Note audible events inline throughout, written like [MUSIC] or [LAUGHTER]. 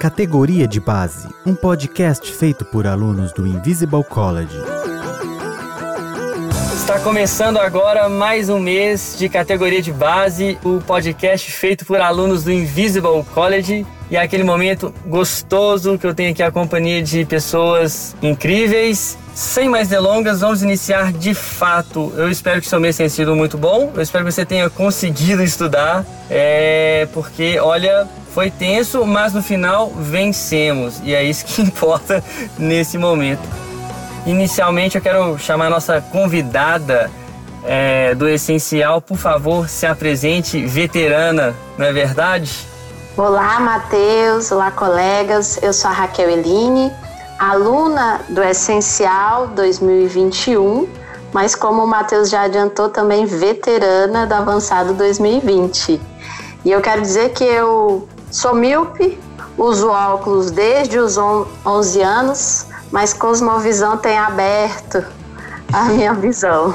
Categoria de Base, um podcast feito por alunos do Invisible College. Está começando agora mais um mês de categoria de base, o podcast feito por alunos do Invisible College. E é aquele momento gostoso que eu tenho aqui a companhia de pessoas incríveis. Sem mais delongas, vamos iniciar de fato. Eu espero que seu mês tenha sido muito bom. Eu espero que você tenha conseguido estudar. É porque, olha, foi tenso, mas no final vencemos. E é isso que [LAUGHS] importa nesse momento. Inicialmente eu quero chamar a nossa convidada é, do Essencial. Por favor, se apresente, veterana, não é verdade? Olá, Matheus. Olá, colegas. Eu sou a Raquel Eline, aluna do Essencial 2021, mas como o Matheus já adiantou, também veterana do Avançado 2020. E eu quero dizer que eu sou míope, uso óculos desde os 11 anos, mas Cosmovisão tem aberto a minha visão.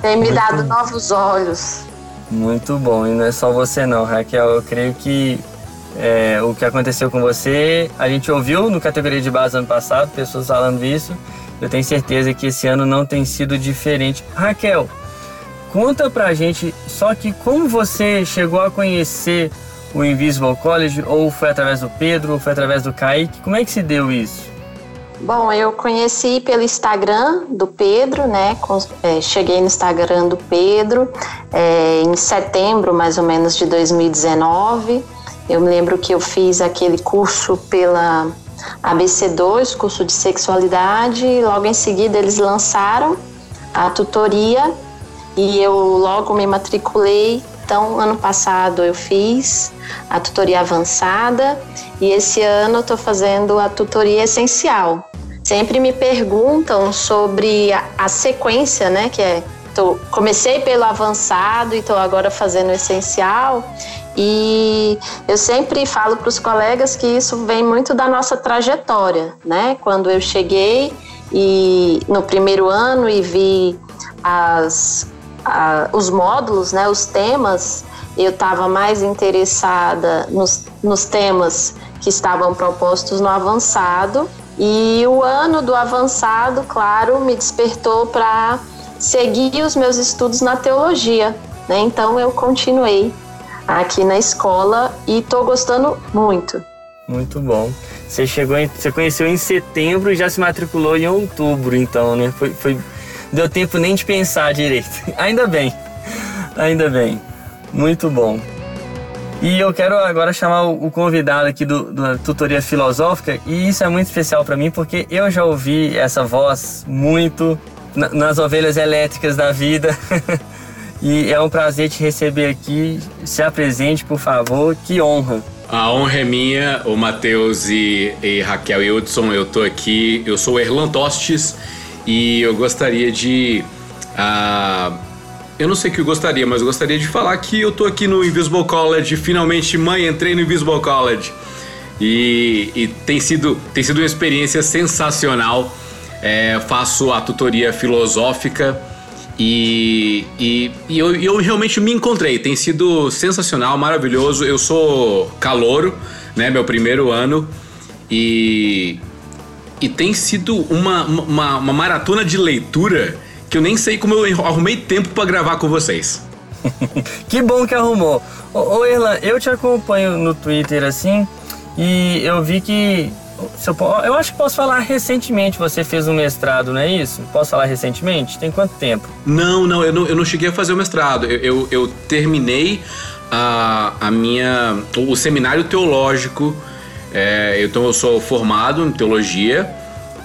Tem me dado novos olhos. Muito bom, e não é só você não, Raquel. Eu creio que é, o que aconteceu com você, a gente ouviu no categoria de base ano passado, pessoas falando isso. Eu tenho certeza que esse ano não tem sido diferente. Raquel, conta pra gente só que como você chegou a conhecer o Invisible College, ou foi através do Pedro, ou foi através do Kaique, como é que se deu isso? Bom, eu conheci pelo Instagram do Pedro, né? É, cheguei no Instagram do Pedro é, em setembro, mais ou menos, de 2019. Eu me lembro que eu fiz aquele curso pela ABC2, curso de sexualidade, e logo em seguida eles lançaram a tutoria e eu logo me matriculei. Então, ano passado eu fiz a tutoria avançada e esse ano eu estou fazendo a tutoria essencial. Sempre me perguntam sobre a, a sequência, né? Que é, tô, comecei pelo avançado e estou agora fazendo o essencial. E eu sempre falo para os colegas que isso vem muito da nossa trajetória, né? Quando eu cheguei e no primeiro ano e vi as, a, os módulos, né, os temas, eu estava mais interessada nos, nos temas que estavam propostos no avançado e o ano do avançado, claro, me despertou para seguir os meus estudos na teologia. Né? Então eu continuei aqui na escola e estou gostando muito. Muito bom. Você chegou, em, você conheceu em setembro e já se matriculou em outubro, então, né? Foi, foi, deu tempo nem de pensar direito. [LAUGHS] Ainda bem, ainda bem. Muito bom. E eu quero agora chamar o convidado aqui do, da tutoria filosófica, e isso é muito especial para mim porque eu já ouvi essa voz muito nas ovelhas elétricas da vida. [LAUGHS] e é um prazer te receber aqui. Se apresente, por favor. Que honra. A honra é minha, o Matheus e, e, Raquel e Hudson. Eu tô aqui, eu sou o Erlan Tostes e eu gostaria de uh, eu não sei o que eu gostaria, mas eu gostaria de falar que eu tô aqui no Invisible College. Finalmente, mãe, entrei no Invisible College. E, e tem, sido, tem sido uma experiência sensacional. É, faço a tutoria filosófica e, e, e eu, eu, realmente me encontrei. Tem sido sensacional, maravilhoso. Eu sou calouro, né? Meu primeiro ano. E, e tem sido uma, uma, uma maratona de leitura que eu nem sei como eu arrumei tempo para gravar com vocês. [LAUGHS] que bom que arrumou. Ô, ô Erlan, eu te acompanho no Twitter assim e eu vi que. Eu acho que posso falar recentemente você fez um mestrado, não é isso? Posso falar recentemente? Tem quanto tempo? Não, não, eu não, eu não cheguei a fazer o mestrado. Eu, eu, eu terminei a, a minha. o seminário teológico. É, então eu sou formado em teologia,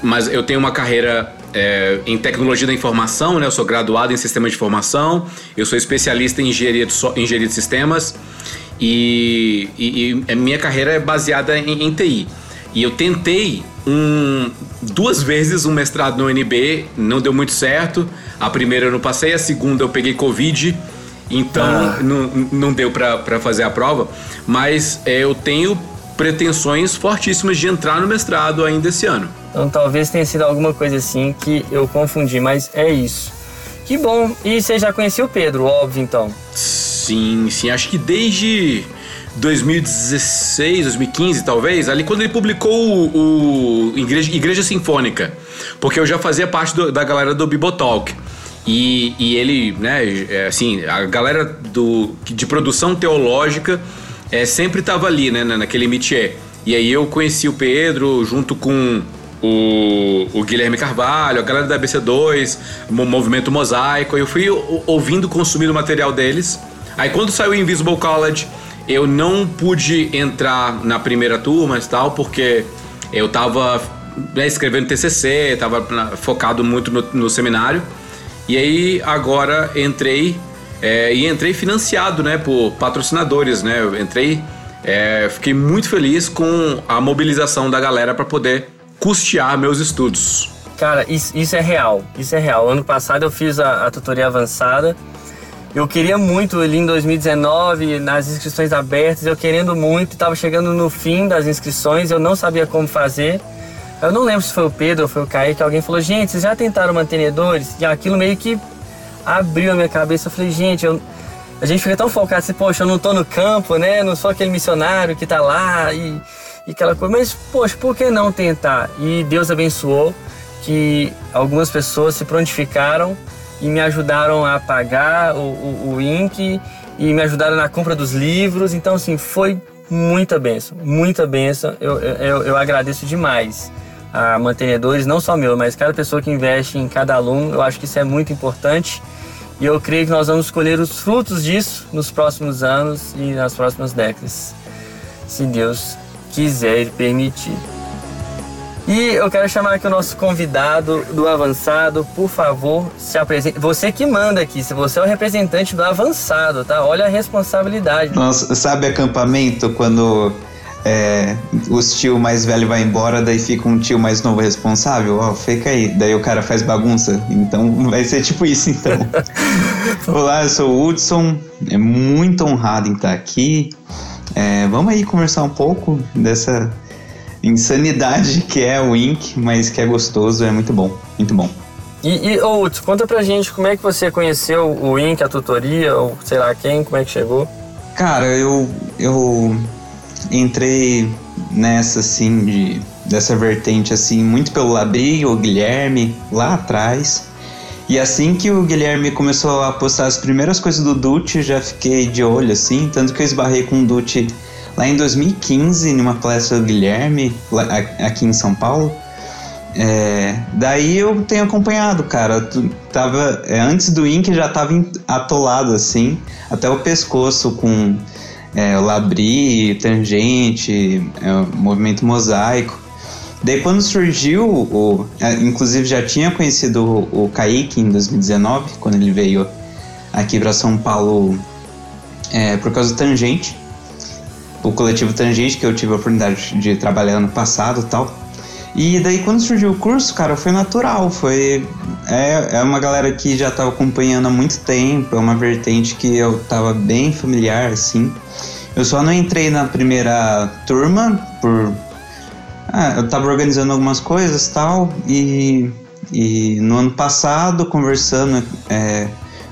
mas eu tenho uma carreira é, em tecnologia da informação, né? Eu sou graduado em sistema de informação, eu sou especialista em engenharia de, so, engenharia de sistemas e, e, e, minha carreira é baseada em, em TI. E eu tentei um, duas vezes um mestrado no UNB, não deu muito certo. A primeira eu não passei, a segunda eu peguei Covid, então ah. não, não deu para fazer a prova. Mas é, eu tenho pretensões fortíssimas de entrar no mestrado ainda esse ano. Então talvez tenha sido alguma coisa assim que eu confundi, mas é isso. Que bom. E você já conhecia o Pedro, óbvio, então? Sim, sim. Acho que desde 2016, 2015 talvez, ali quando ele publicou o, o Igreja, Igreja Sinfônica, porque eu já fazia parte do, da galera do Bibotalk. E, e ele, né, é, assim, a galera do, de produção teológica é, sempre estava ali, né, naquele métier. E aí eu conheci o Pedro junto com o, o, Guilherme Carvalho, a galera da ABC2, o Movimento Mosaico. Eu fui ouvindo, consumindo o material deles. Aí quando saiu o Invisible College, eu não pude entrar na primeira turma e tal, porque eu tava né, escrevendo TCC, tava focado muito no, no seminário. E aí agora entrei é, e entrei financiado, né, por patrocinadores, né? Eu entrei, é, fiquei muito feliz com a mobilização da galera para poder custear meus estudos. Cara, isso, isso, é real, isso é real. Ano passado eu fiz a, a tutoria avançada. Eu queria muito ali em 2019, nas inscrições abertas, eu querendo muito, estava chegando no fim das inscrições, eu não sabia como fazer. Eu não lembro se foi o Pedro ou foi o Kaique, alguém falou, gente, vocês já tentaram mantenedores? E aquilo meio que abriu a minha cabeça. Eu falei, gente, eu, a gente fica tão focado assim, poxa, eu não tô no campo, né? Não sou aquele missionário que tá lá e, e aquela coisa. Mas, poxa, por que não tentar? E Deus abençoou que algumas pessoas se prontificaram e me ajudaram a pagar o, o, o INC e me ajudaram na compra dos livros. Então, assim, foi muita benção, muita benção. Eu, eu, eu agradeço demais a mantenedores, não só meu, mas cada pessoa que investe em cada aluno, eu acho que isso é muito importante. E eu creio que nós vamos colher os frutos disso nos próximos anos e nas próximas décadas, se Deus quiser e permitir. E eu quero chamar aqui o nosso convidado do Avançado, por favor, se apresente. Você que manda aqui, se você é o representante do Avançado, tá? Olha a responsabilidade. Nossa, sabe acampamento quando é, os tio mais velho vai embora, daí fica um tio mais novo responsável, ó, oh, fica aí, daí o cara faz bagunça. Então [LAUGHS] vai ser tipo isso então. [LAUGHS] Olá, eu sou o Hudson, é muito honrado em estar aqui. É, vamos aí conversar um pouco dessa insanidade que é o Ink, mas que é gostoso, é muito bom, muito bom. E, e oh, Hudson, conta pra gente como é que você conheceu o Ink, a tutoria, ou sei lá quem, como é que chegou? Cara, eu, eu entrei nessa assim de dessa vertente assim muito pelo Labri, o Guilherme lá atrás. E assim que o Guilherme começou a postar as primeiras coisas do Dutch, já fiquei de olho assim, tanto que eu esbarrei com o Dutch lá em 2015 numa palestra do Guilherme lá, aqui em São Paulo. É, daí eu tenho acompanhado, cara. Tu, tava, é, antes do Ink já tava atolado assim, até o pescoço com é, Labri, Tangente, é, Movimento Mosaico. Daí quando surgiu, o, é, inclusive já tinha conhecido o, o Kaique em 2019, quando ele veio aqui para São Paulo é, por causa do Tangente, o coletivo Tangente, que eu tive a oportunidade de trabalhar ano passado tal. E daí quando surgiu o curso, cara, foi natural, foi é, é uma galera que já estava acompanhando há muito tempo, é uma vertente que eu estava bem familiar assim. Eu só não entrei na primeira turma por ah, eu estava organizando algumas coisas tal e e no ano passado conversando é,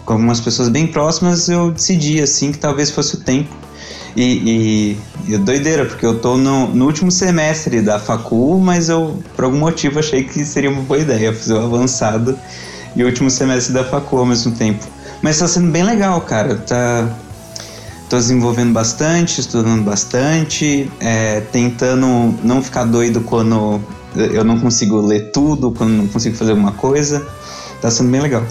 com algumas pessoas bem próximas eu decidi assim que talvez fosse o tempo e, e, e doideira, porque eu tô no, no, último semestre da facu, mas eu, por algum motivo, achei que seria uma boa ideia fazer o avançado e o último semestre da facu ao mesmo tempo. Mas tá sendo bem legal, cara. Tá, tô desenvolvendo bastante, estudando bastante, é, tentando não ficar doido quando eu não consigo ler tudo, quando não consigo fazer alguma coisa. Tá sendo bem legal.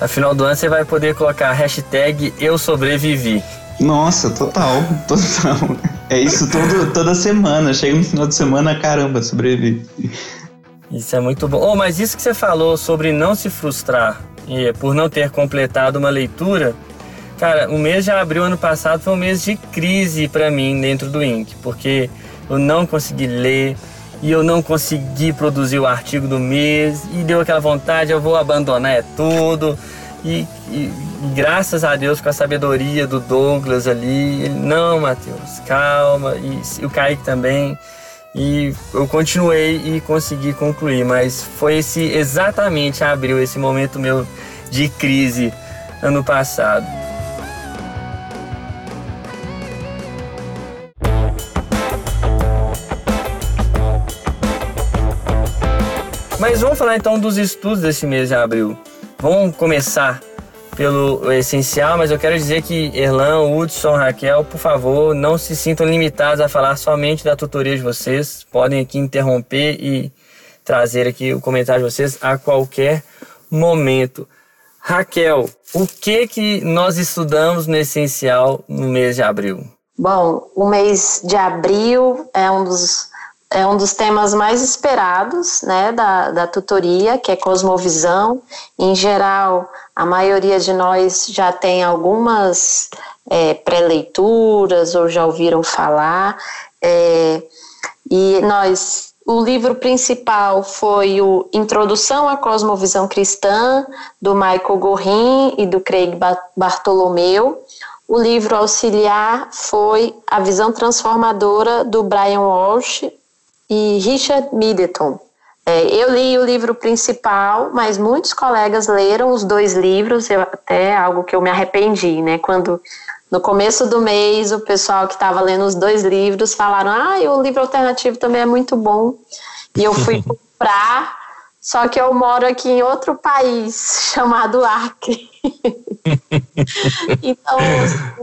No final do ano você vai poder colocar a hashtag Eu Sobrevivi. Nossa, total, [LAUGHS] total. É isso todo, toda semana. Chega no final de semana, caramba, sobrevive. Isso é muito bom. Oh, mas isso que você falou sobre não se frustrar e por não ter completado uma leitura, cara, o mês de abril ano passado foi um mês de crise para mim dentro do INC, porque eu não consegui ler e eu não consegui produzir o artigo do mês e deu aquela vontade, eu vou abandonar é tudo. E, e, graças a Deus com a sabedoria do Douglas ali, ele, não, Matheus, calma, e, e o Kaique também. E eu continuei e consegui concluir, mas foi esse exatamente abriu esse momento meu de crise ano passado. Mas vamos falar então dos estudos desse mês de abril. Vamos começar pelo essencial, mas eu quero dizer que Erlan, Hudson, Raquel, por favor, não se sintam limitados a falar somente da tutoria de vocês. Podem aqui interromper e trazer aqui o comentário de vocês a qualquer momento. Raquel, o que que nós estudamos no essencial no mês de abril? Bom, o mês de abril é um dos é um dos temas mais esperados né, da, da tutoria, que é cosmovisão. Em geral, a maioria de nós já tem algumas é, pré-leituras ou já ouviram falar. É, e nós, o livro principal foi o Introdução à Cosmovisão Cristã, do Michael Gorin e do Craig Bartolomeu. O livro auxiliar foi A Visão Transformadora, do Brian Walsh, e Richard Middleton. É, eu li o livro principal, mas muitos colegas leram os dois livros, eu, até algo que eu me arrependi, né? Quando no começo do mês o pessoal que estava lendo os dois livros falaram: ah, o livro alternativo também é muito bom. E eu fui [LAUGHS] comprar, só que eu moro aqui em outro país [LAUGHS] chamado Acre. [LAUGHS] então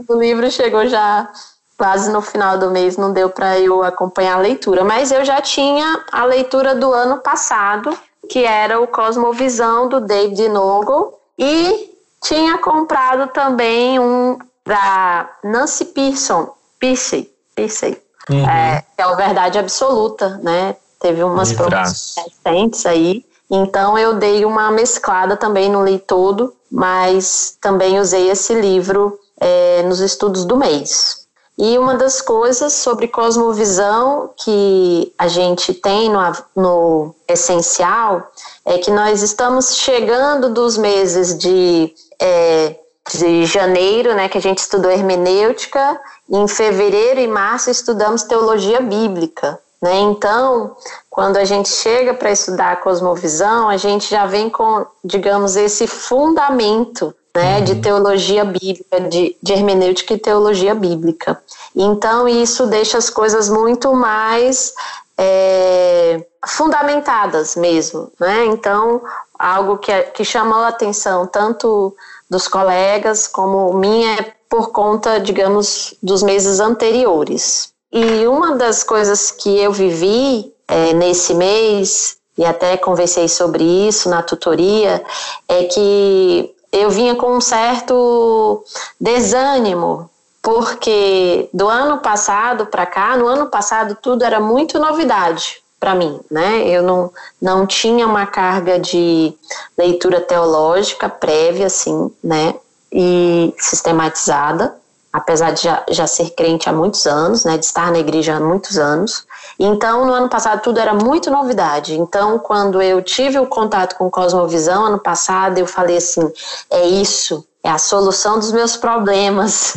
o livro chegou já quase no final do mês não deu para eu acompanhar a leitura, mas eu já tinha a leitura do ano passado, que era o Cosmovisão do David Nogle, e tinha comprado também um da Nancy Pearson, Pierce, Pierce uhum. é, que é o Verdade Absoluta, né? Teve umas promoções recentes aí, então eu dei uma mesclada também, não li todo, mas também usei esse livro é, nos estudos do mês. E uma das coisas sobre cosmovisão que a gente tem no, no essencial é que nós estamos chegando dos meses de, é, de janeiro, né, que a gente estudou hermenêutica, e em fevereiro e março estudamos teologia bíblica. Né? Então, quando a gente chega para estudar a cosmovisão, a gente já vem com, digamos, esse fundamento né, de uhum. teologia bíblica, de, de hermenêutica e teologia bíblica. Então, isso deixa as coisas muito mais é, fundamentadas mesmo, né? Então, algo que, que chamou a atenção tanto dos colegas como minha é por conta, digamos, dos meses anteriores. E uma das coisas que eu vivi é, nesse mês, e até conversei sobre isso na tutoria, é que eu vinha com um certo desânimo, porque do ano passado para cá, no ano passado tudo era muito novidade para mim, né? Eu não, não tinha uma carga de leitura teológica prévia, assim, né? E sistematizada, apesar de já, já ser crente há muitos anos, né? De estar na igreja há muitos anos. Então, no ano passado, tudo era muito novidade. Então, quando eu tive o contato com Cosmovisão, ano passado, eu falei assim: é isso, é a solução dos meus problemas,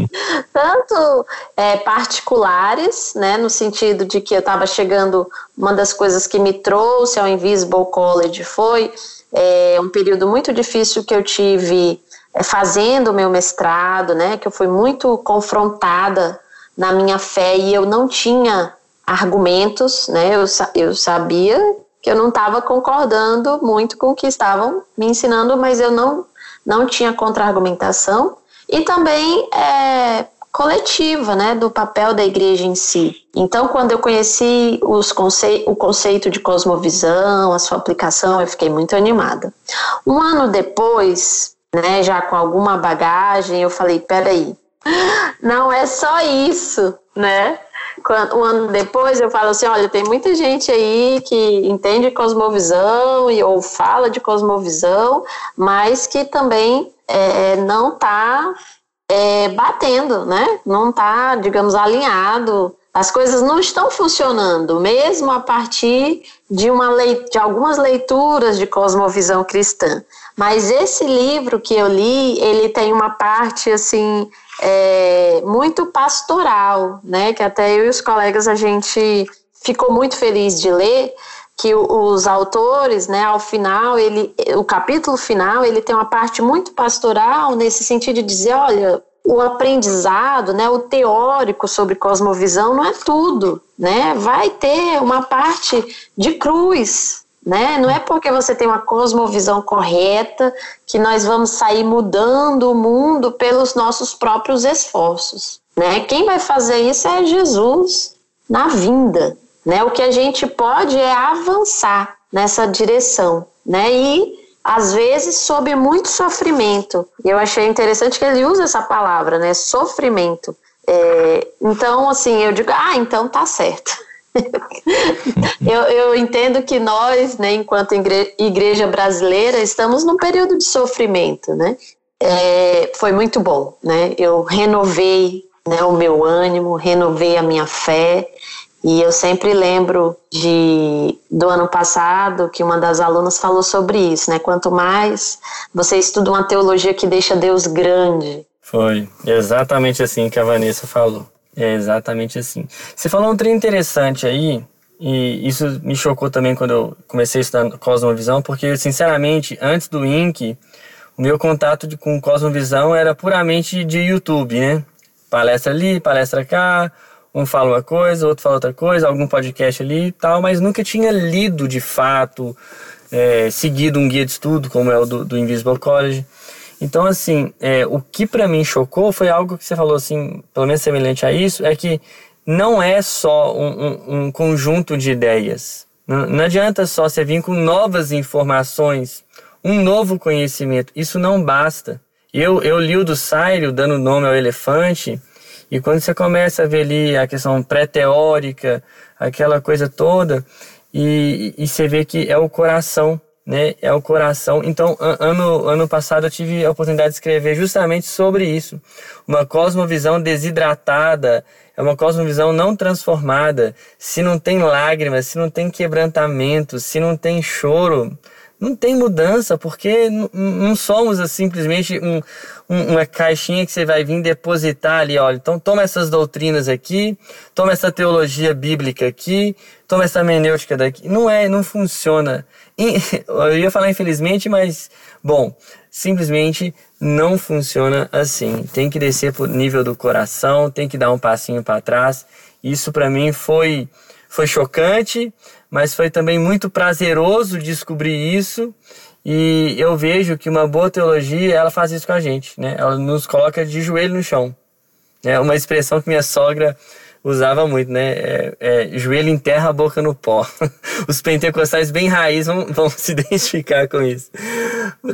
[LAUGHS] tanto é, particulares, né, no sentido de que eu estava chegando, uma das coisas que me trouxe ao Invisible College foi é, um período muito difícil que eu tive fazendo o meu mestrado, né, que eu fui muito confrontada na minha fé e eu não tinha argumentos, né? Eu, eu sabia que eu não estava concordando muito com o que estavam me ensinando, mas eu não, não tinha contra-argumentação. E também é, coletiva, né, do papel da igreja em si. Então, quando eu conheci os conce o conceito de cosmovisão, a sua aplicação, eu fiquei muito animada. Um ano depois, né, já com alguma bagagem, eu falei, peraí, não é só isso, né? um ano depois eu falo assim, olha, tem muita gente aí que entende cosmovisão e, ou fala de cosmovisão, mas que também é, não está é, batendo, né? Não está, digamos, alinhado. As coisas não estão funcionando, mesmo a partir de, uma lei, de algumas leituras de cosmovisão cristã. Mas esse livro que eu li, ele tem uma parte assim é, muito pastoral, né? Que até eu e os colegas a gente ficou muito feliz de ler que os autores, né, ao final, ele, o capítulo final, ele tem uma parte muito pastoral nesse sentido de dizer, olha, o aprendizado, né, o teórico sobre cosmovisão não é tudo, né? Vai ter uma parte de cruz, né? Não é porque você tem uma cosmovisão correta que nós vamos sair mudando o mundo pelos nossos próprios esforços, né? Quem vai fazer isso é Jesus na vinda, né? O que a gente pode é avançar nessa direção, né? E às vezes sob muito sofrimento. Eu achei interessante que ele usa essa palavra, né? Sofrimento. É, então, assim, eu digo, ah, então tá certo. [LAUGHS] eu, eu, entendo que nós, né, enquanto igreja brasileira, estamos num período de sofrimento, né? É, foi muito bom, né? Eu renovei né, o meu ânimo, renovei a minha fé, e eu sempre lembro de do ano passado que uma das alunas falou sobre isso, né? Quanto mais você estuda uma teologia que deixa Deus grande. Foi exatamente assim que a Vanessa falou. É exatamente assim. Você falou um trem interessante aí, e isso me chocou também quando eu comecei a estudar Cosmovisão, porque, sinceramente, antes do INC, o meu contato de, com Cosmovisão era puramente de YouTube, né? Palestra ali, palestra cá, um fala uma coisa, outro fala outra coisa, algum podcast ali e tal, mas nunca tinha lido de fato, é, seguido um guia de estudo como é o do, do Invisible College. Então, assim, é, o que para mim chocou foi algo que você falou, assim, pelo menos semelhante a isso, é que não é só um, um, um conjunto de ideias. Não, não adianta só você vir com novas informações, um novo conhecimento. Isso não basta. Eu, eu li o do Sário, dando nome ao elefante, e quando você começa a ver ali a questão pré-teórica, aquela coisa toda, e, e você vê que é o coração, né? É o coração. Então, ano, ano passado eu tive a oportunidade de escrever justamente sobre isso. Uma cosmovisão desidratada, é uma cosmovisão não transformada. Se não tem lágrimas, se não tem quebrantamento, se não tem choro, não tem mudança, porque não somos simplesmente um, um, uma caixinha que você vai vir depositar ali, olha, então toma essas doutrinas aqui, toma essa teologia bíblica aqui, toma essa menêutica daqui. Não é, não funciona. [LAUGHS] Eu ia falar infelizmente, mas, bom, simplesmente não funciona assim. Tem que descer pro nível do coração, tem que dar um passinho para trás. Isso para mim foi foi chocante, mas foi também muito prazeroso descobrir isso. E eu vejo que uma boa teologia, ela faz isso com a gente, né? Ela nos coloca de joelho no chão. É uma expressão que minha sogra usava muito, né? É, é, joelho em terra, boca no pó. [LAUGHS] Os pentecostais bem raiz vão, vão [LAUGHS] se identificar com isso.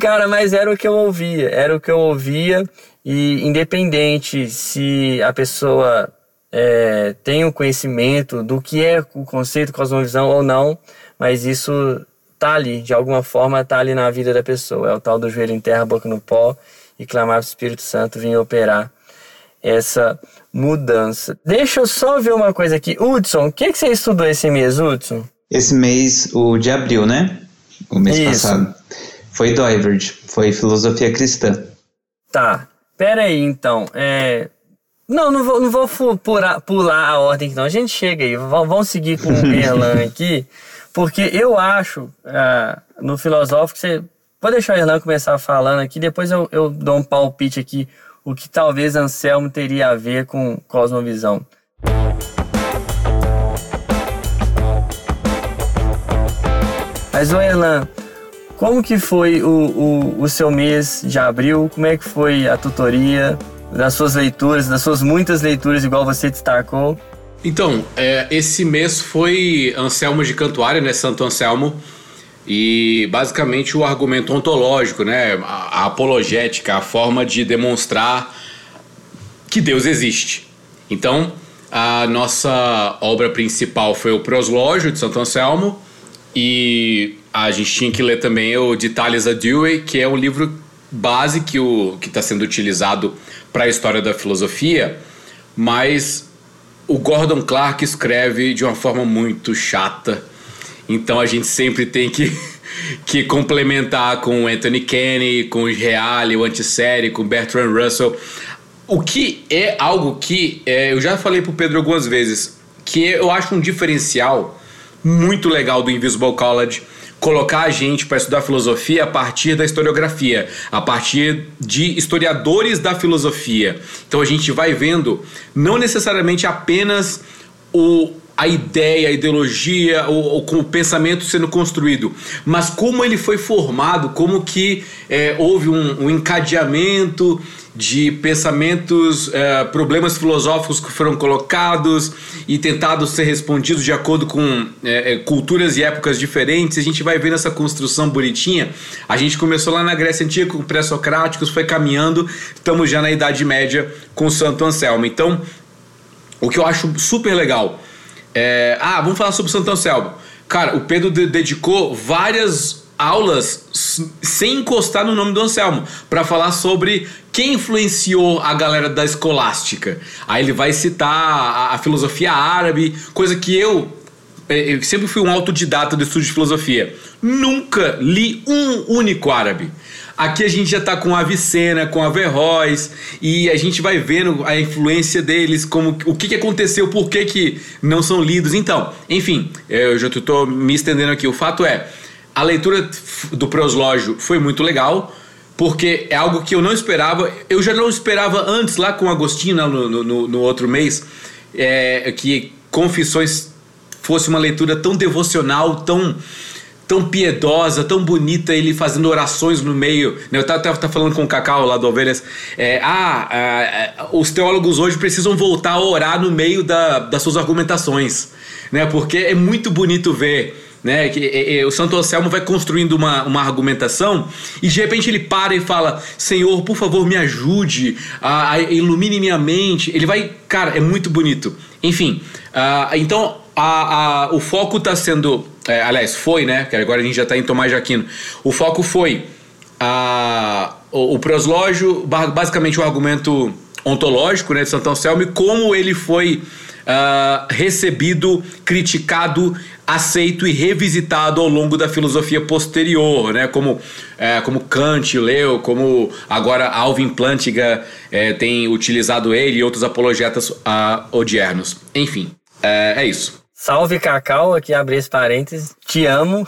Cara, mas era o que eu ouvia, era o que eu ouvia e independente se a pessoa é, tem o conhecimento do que é o conceito cosmovisão ou não, mas isso tá ali, de alguma forma tá ali na vida da pessoa. É o tal do joelho em terra, boca no pó e clamar para o Espírito Santo vir operar essa mudança. Deixa eu só ver uma coisa aqui. Hudson, o que, que você estudou esse mês, Hudson? Esse mês, o de abril, né? O mês Isso. passado. Foi Doiverd, foi filosofia cristã. Tá. Pera aí, então. É, não, não vou, não vou pular, pular a ordem não. A gente chega aí, vamos seguir com o [LAUGHS] Erlan aqui, porque eu acho, uh, no filosófico, você. Vou deixar o Erlan começar falando aqui, depois eu, eu dou um palpite aqui, o que talvez Anselmo teria a ver com cosmovisão. Mas, o Erlan, como que foi o, o, o seu mês de abril? Como é que foi a tutoria? Das suas leituras, das suas muitas leituras, igual você destacou? Então, é, esse mês foi Anselmo de Cantuária, né? Santo Anselmo. E basicamente o argumento ontológico, né? A, a apologética, a forma de demonstrar que Deus existe. Então, a nossa obra principal foi o Proslógio de Santo Anselmo. E a gente tinha que ler também o De Thales Dewey, que é um livro base que está sendo utilizado para a história da filosofia, mas o Gordon Clark escreve de uma forma muito chata. Então a gente sempre tem que, [LAUGHS] que complementar com Anthony Kenny, com o Reale, o Antissérie, com Bertrand Russell. O que é algo que é, eu já falei para o Pedro algumas vezes, que eu acho um diferencial muito legal do Invisible College colocar a gente para estudar filosofia a partir da historiografia, a partir de historiadores da filosofia. Então a gente vai vendo não necessariamente apenas o, a ideia, a ideologia, ou, com o pensamento sendo construído, mas como ele foi formado, como que é, houve um, um, encadeamento de pensamentos, é, problemas filosóficos que foram colocados e tentados ser respondidos de acordo com é, é culturas e épocas diferentes. A gente vai vendo essa construção bonitinha. A gente começou lá na Grécia Antiga com pré-socráticos, foi caminhando, estamos já na Idade Média com Santo Anselmo. Então, o que eu acho super legal é, ah, vamos falar sobre Santo Anselmo. Cara, o Pedro dedicou várias aulas sem encostar no nome do Anselmo para falar sobre quem influenciou a galera da escolástica. Aí ele vai citar a, a filosofia árabe, coisa que eu, é, eu sempre fui um autodidata do estudo de filosofia. Nunca li um único árabe. Aqui a gente já está com a Avicena, com a Verroes, e a gente vai vendo a influência deles, como o que, que aconteceu, por que, que não são lidos. Então, enfim, eu já estou me estendendo aqui. O fato é, a leitura do proslógio foi muito legal, porque é algo que eu não esperava. Eu já não esperava antes, lá com Agostinho, no, no, no outro mês, é, que Confissões fosse uma leitura tão devocional, tão tão piedosa, tão bonita, ele fazendo orações no meio. Né? Eu tava, tava falando com o Cacau lá do Ovelhas. É, ah, é, os teólogos hoje precisam voltar a orar no meio da, das suas argumentações, né? Porque é muito bonito ver. Né, que é, é, o Santo Anselmo vai construindo uma, uma argumentação e de repente ele para e fala: Senhor, por favor, me ajude, a, a ilumine minha mente. Ele vai, cara, é muito bonito. Enfim, uh, então a, a, o foco está sendo é, aliás, foi, né? Que agora a gente já está em Tomás de Aquino. O foco foi a, o, o proslógio, basicamente o argumento ontológico né, de Santo Anselmo e como ele foi uh, recebido, criticado, aceito e revisitado ao longo da filosofia posterior, né? Como, é, como Kant leu, como agora Alvin Plantinga é, tem utilizado ele e outros apologetas uh, odiernos. Enfim, é, é isso. Salve Cacau, aqui abri esse parênteses. Te amo.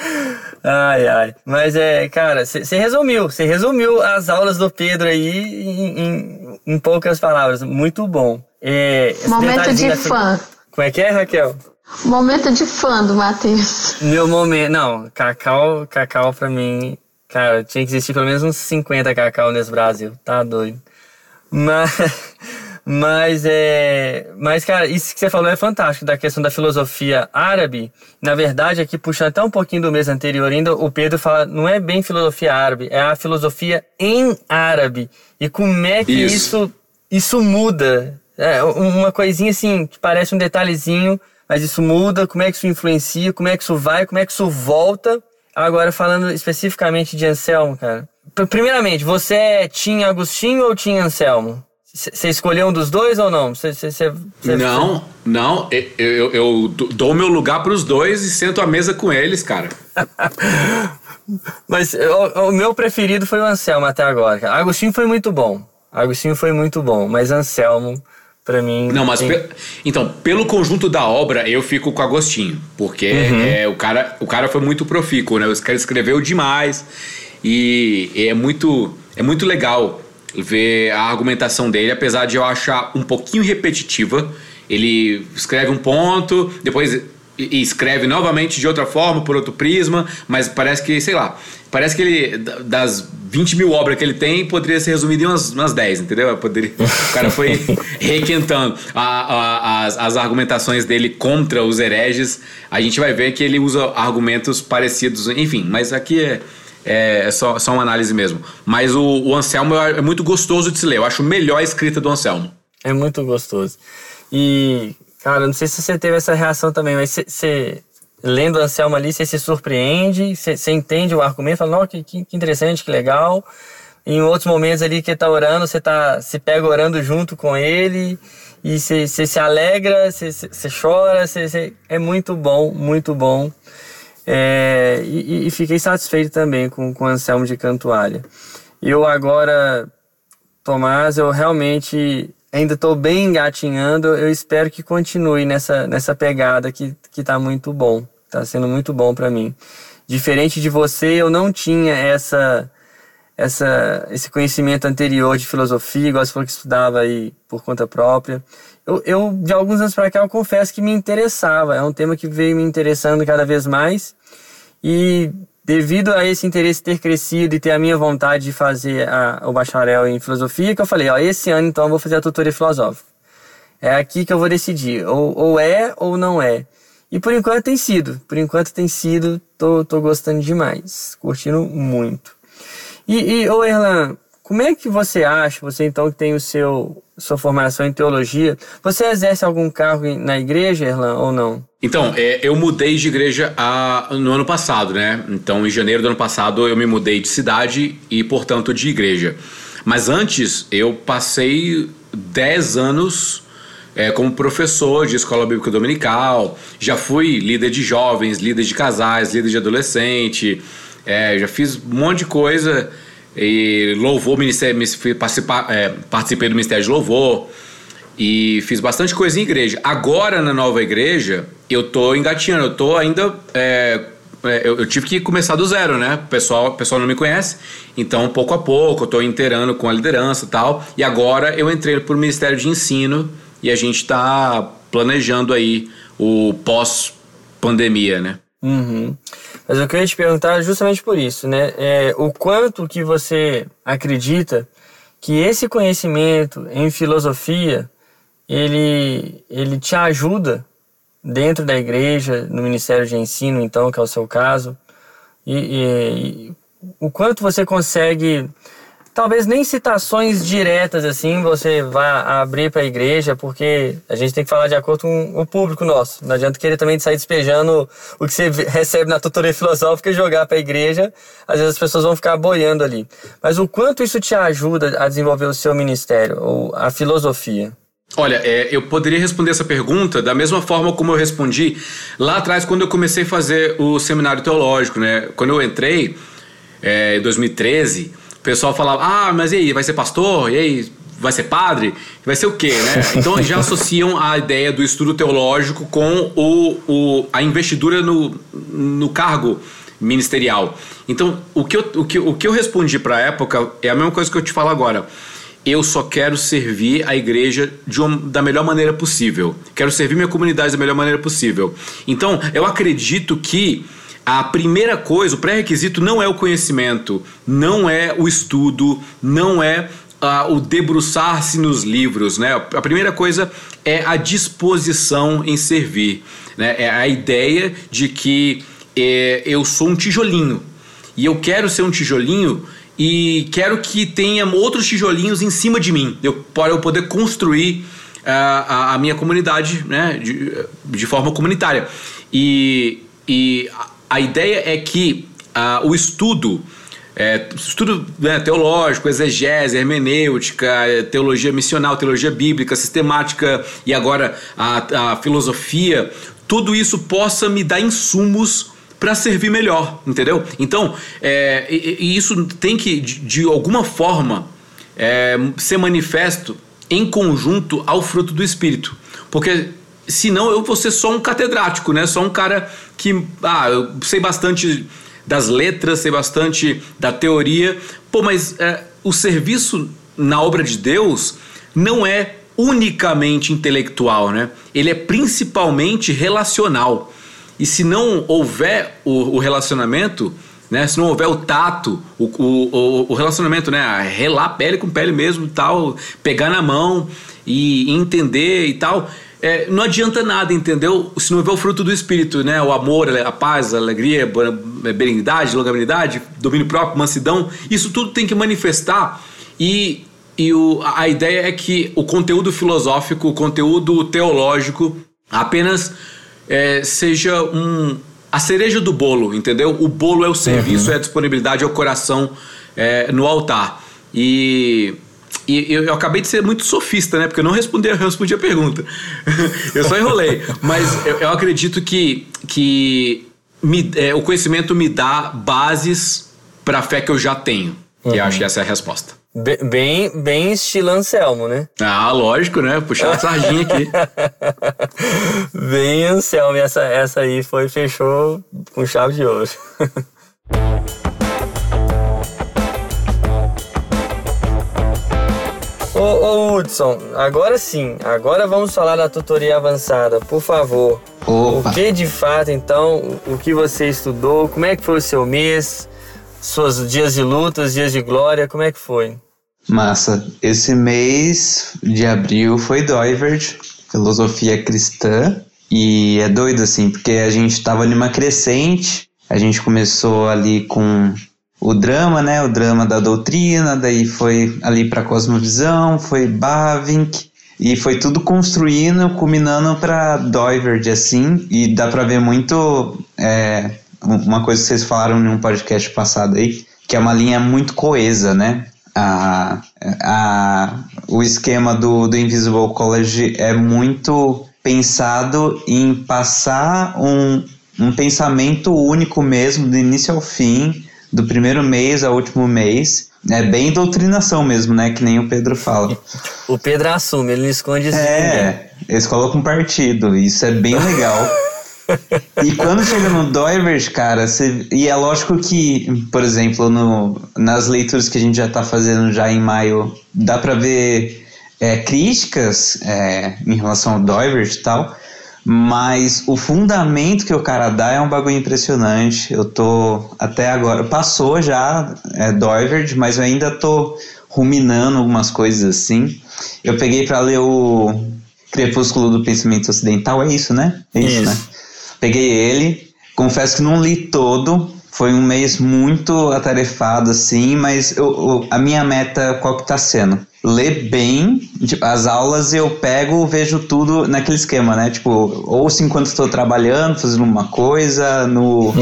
[LAUGHS] ai, ai. Mas é, cara, você resumiu. Você resumiu as aulas do Pedro aí em, em, em poucas palavras. Muito bom. É, momento de fã. Como é que é, Raquel? Momento de fã do Matheus. Meu momento. Não, Cacau, Cacau pra mim. Cara, tinha que existir pelo menos uns 50 Cacau nesse Brasil. Tá doido. Mas. [LAUGHS] Mas é. Mas, cara, isso que você falou é fantástico, da questão da filosofia árabe. Na verdade, aqui puxando até um pouquinho do mês anterior, ainda o Pedro fala, não é bem filosofia árabe, é a filosofia em árabe. E como é que isso, isso, isso muda? É uma coisinha assim, que parece um detalhezinho, mas isso muda, como é que isso influencia, como é que isso vai, como é que isso volta. Agora, falando especificamente de Anselmo, cara. Primeiramente, você tinha Agostinho ou tinha Anselmo? Você escolheu um dos dois ou não? Cê, cê, cê, não, não. Eu, eu, eu dou meu lugar para os dois e sento à mesa com eles, cara. [LAUGHS] Mas o, o, meu preferido foi o Anselmo até agora. Cara. Agostinho foi muito bom. Agostinho foi muito bom, mas Anselmo, para mim. Não, mas pe... então, pelo conjunto da obra, eu fico com Agostinho. Porque uhum. é, o, cara, o cara foi muito profícuo, né? O cara escreveu demais e é muito, é muito legal ver a argumentação dele, apesar de eu achar um pouquinho repetitiva. Ele escreve um ponto, depois escreve novamente de outra forma, por outro prisma, mas parece que, sei lá, parece que ele, das 20 mil obras que ele tem, poderia ser resumido em umas, umas 10, entendeu? Poderia, o cara foi [LAUGHS] requentando a, a, as, as argumentações dele contra os hereges. A gente vai ver que ele usa argumentos parecidos, enfim, mas aqui é é, é só, só uma análise mesmo. Mas o, o Anselmo é, muito gostoso de se ler. Eu acho melhor a escrita do Anselmo. É muito gostoso. E, cara, não sei se você teve essa reação também, mas você, lendo Anselmo ali, você se surpreende, você, entende o argumento, fala, que, que, interessante, que legal. Em outros momentos ali que tá orando, você tá, se pega orando junto com ele e você, se alegra, você, chora, você, você, é muito bom, muito bom. É, e, e, fiquei satisfeito também com, com o Anselmo de Cantuária. Eu agora, Tomás, eu realmente ainda estou bem engatinhando. Eu espero que continue nessa, nessa pegada que, que tá muito bom. Está sendo muito bom para mim. Diferente de você, eu não tinha essa, essa, esse conhecimento anterior de filosofia, igual você falou que estudava aí por conta própria. Eu, eu, de alguns anos para cá, eu confesso que me interessava. É um tema que veio me interessando cada vez mais. E devido a esse interesse ter crescido e ter a minha vontade de fazer a, o bacharel em filosofia, que eu falei, ó, esse ano então eu vou fazer a tutoria filosófica. É aqui que eu vou decidir, ou, ou é ou não é. E por enquanto tem sido, por enquanto tem sido, tô, tô gostando demais, curtindo muito. E, e ô Erlan, como é que você acha, você então que tem o seu sua formação em teologia, você exerce algum cargo na igreja, Erlan, ou não? Então, é, eu mudei de igreja a, no ano passado, né? Então, em janeiro do ano passado, eu me mudei de cidade e, portanto, de igreja. Mas antes, eu passei 10 anos é, como professor de escola bíblica dominical, já fui líder de jovens, líder de casais, líder de adolescente, é, já fiz um monte de coisa e louvor, ministério, é, participei do Ministério de Louvor e fiz bastante coisa em igreja. Agora, na nova igreja, eu tô engatinhando, eu tô ainda. É, é, eu, eu, tive que começar do zero, né? Pessoal, o pessoal não me conhece, então pouco a pouco eu tô inteirando com a liderança e tal. E agora eu entrei pro Ministério de Ensino e a gente está planejando aí o pós-pandemia, né? Uhum. Mas eu queria te perguntar justamente por isso, né? É, o quanto que você acredita que esse conhecimento em filosofia ele, ele te ajuda dentro da igreja, no Ministério de Ensino, então, que é o seu caso, e, e, e o quanto você consegue talvez nem citações diretas assim você vá abrir para a igreja, porque a gente tem que falar de acordo com o público nosso. Não adianta querer também sair despejando o que você recebe na tutoria filosófica e jogar para a igreja. Às vezes as pessoas vão ficar boiando ali. Mas o quanto isso te ajuda a desenvolver o seu ministério ou a filosofia? Olha, é, eu poderia responder essa pergunta da mesma forma como eu respondi lá atrás quando eu comecei a fazer o seminário teológico, né? Quando eu entrei é, em 2013 o pessoal falava, ah, mas e aí, vai ser pastor? E aí, vai ser padre? Vai ser o quê, né? [LAUGHS] Então já associam a ideia do estudo teológico com o, o, a investidura no, no cargo ministerial. Então, o que eu, o que, o que eu respondi para a época é a mesma coisa que eu te falo agora. Eu só quero servir a igreja de uma, da melhor maneira possível. Quero servir minha comunidade da melhor maneira possível. Então, eu acredito que a primeira coisa, o pré-requisito não é o conhecimento, não é o estudo, não é uh, o debruçar-se nos livros, né? A primeira coisa é a disposição em servir, né? É a ideia de que é, eu sou um tijolinho e eu quero ser um tijolinho e quero que tenha outros tijolinhos em cima de mim, eu, para eu poder construir uh, a, a, minha comunidade, né? De, de forma comunitária. E, e a ideia é que uh, o estudo, é, estudo né, teológico, exegese, hermenêutica, teologia missional, teologia bíblica, sistemática e agora a, a filosofia, tudo isso possa me dar insumos para servir melhor, entendeu? Então, é, e, e isso tem que, de, de alguma forma, é, ser manifesto em conjunto ao fruto do Espírito. Porque senão eu vou ser só um catedrático, né? Só um cara que, ah, eu sei bastante das letras, sei bastante da teoria. Pô, mas é, o serviço na obra de Deus não é unicamente intelectual, né? Ele é principalmente relacional. E se não houver o, o relacionamento, né? Se não houver o tato, o, o, o relacionamento, né? Relar pele com pele mesmo, tal, pegar na mão e entender e tal é, não adianta nada, entendeu? Se não houver o fruto do Espírito, né? O amor, a paz, a alegria, a benignidade, longanimidade, domínio próprio, mansidão, isso tudo tem que manifestar e, e o, a ideia é que o conteúdo filosófico, o conteúdo teológico apenas é, seja um, a cereja do bolo, entendeu? O bolo é o serviço, uhum. é a disponibilidade, é o coração é, no altar. E e eu, eu, acabei de ser muito sofista, né? Porque eu não respondi, eu respondi a pergunta. [LAUGHS] eu só enrolei. Mas eu, eu acredito que, que me, é, o conhecimento me dá bases para a fé que eu já tenho. Uhum. E acho que essa é a resposta. Bem, bem estilo Anselmo, né? Ah, lógico, né? Puxar a sardinha aqui. [LAUGHS] bem Anselmo, essa, essa aí foi, fechou com chave de ouro. [LAUGHS] Ô, ô Hudson, agora sim, agora vamos falar da tutoria avançada, por favor. Opa. O que de fato, então, o que você estudou, como é que foi o seu mês, seus dias de lutas, dias de glória, como é que foi? Massa. Esse mês de abril foi Doivert, filosofia cristã. E é doido, assim, porque a gente tava numa crescente, a gente começou ali com o drama, né? O drama da doutrina, daí foi ali para Cosmovisão, foi Bavinck, e foi tudo construindo, culminando para Doivert, assim, e dá para ver muito é, uma coisa que vocês falaram em um podcast passado aí, que é uma linha muito coesa, né? A, a, o esquema do, do Invisible College é muito pensado em passar um, um pensamento único mesmo, do início ao fim, do primeiro mês ao último mês. É bem doutrinação mesmo, né? Que nem o Pedro fala. O Pedro assume, ele não esconde isso. É, eles colocam um partido, isso é bem legal. [LAUGHS] e quando chega no Doivert, cara, você, e é lógico que, por exemplo, no, nas leituras que a gente já tá fazendo já em maio, dá para ver é, críticas é, em relação ao Doivert e tal, mas o fundamento que o cara dá é um bagulho impressionante. Eu tô até agora. Passou já é, Doivert, mas eu ainda tô ruminando algumas coisas assim. Eu peguei para ler o Crepúsculo do Pensamento Ocidental, é isso, né? É isso, Isso. né? Peguei ele, confesso que não li todo. Foi um mês muito atarefado, assim, mas eu, eu- a minha meta qual que tá sendo? Ler bem, tipo, as aulas eu pego, vejo tudo naquele esquema, né? Tipo, ouço enquanto estou trabalhando, fazendo uma coisa, no,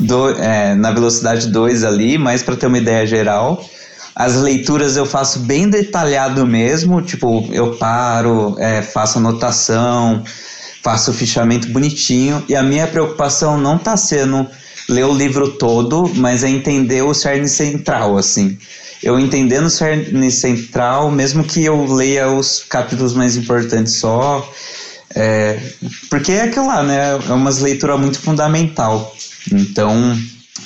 do- é, na velocidade 2 ali, mais para ter uma ideia geral. As leituras eu faço bem detalhado mesmo, tipo, eu paro, é, faço anotação, faço o fichamento bonitinho. E a minha preocupação não tá sendo ler o livro todo, mas é entender o cerne central, assim. Eu entendendo o cerne central, mesmo que eu leia os capítulos mais importantes só, é, porque é aquilo lá, né? É umas leituras muito fundamental. Então,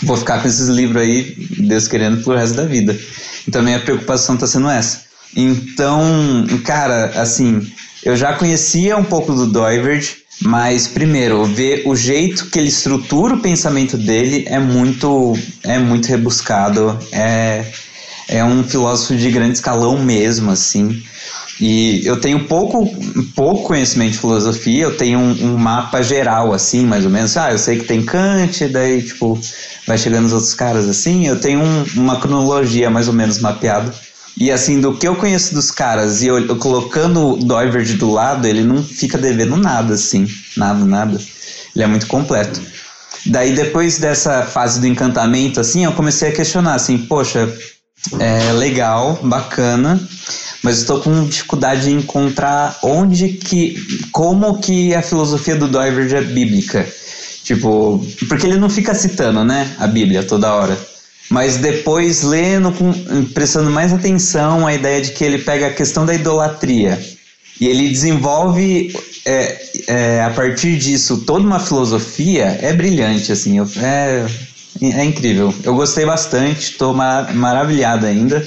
vou ficar com esses livros aí, Deus querendo, pro resto da vida. Então, minha preocupação tá sendo essa. Então, cara, assim, eu já conhecia um pouco do Doivert, mas primeiro, ver o jeito que ele estrutura o pensamento dele é muito, é muito rebuscado. É, é um filósofo de grande escalão mesmo, assim. E eu tenho pouco, pouco conhecimento de filosofia, eu tenho um, um mapa geral, assim, mais ou menos. Ah, eu sei que tem Kant, daí, tipo, vai chegando os outros caras, assim. Eu tenho um- uma cronologia mais ou menos mapeada. E, assim, do que eu conheço dos caras, e eu, eu colocando o Doivert do lado, ele não fica devendo nada, assim. Nada, nada. Ele é muito completo. Daí, depois dessa fase do encantamento, assim, eu comecei a questionar, assim, poxa, é legal, bacana, mas estou com dificuldade de encontrar onde que, como que a filosofia do Doivert é bíblica. Tipo, porque ele não fica citando, né, a Bíblia toda hora. Mas depois lendo, prestando mais atenção à ideia de que ele pega a questão da idolatria e ele desenvolve é, é, a partir disso toda uma filosofia, é brilhante, assim, eu- é, é incrível. Eu gostei bastante, estou maravilhado ainda.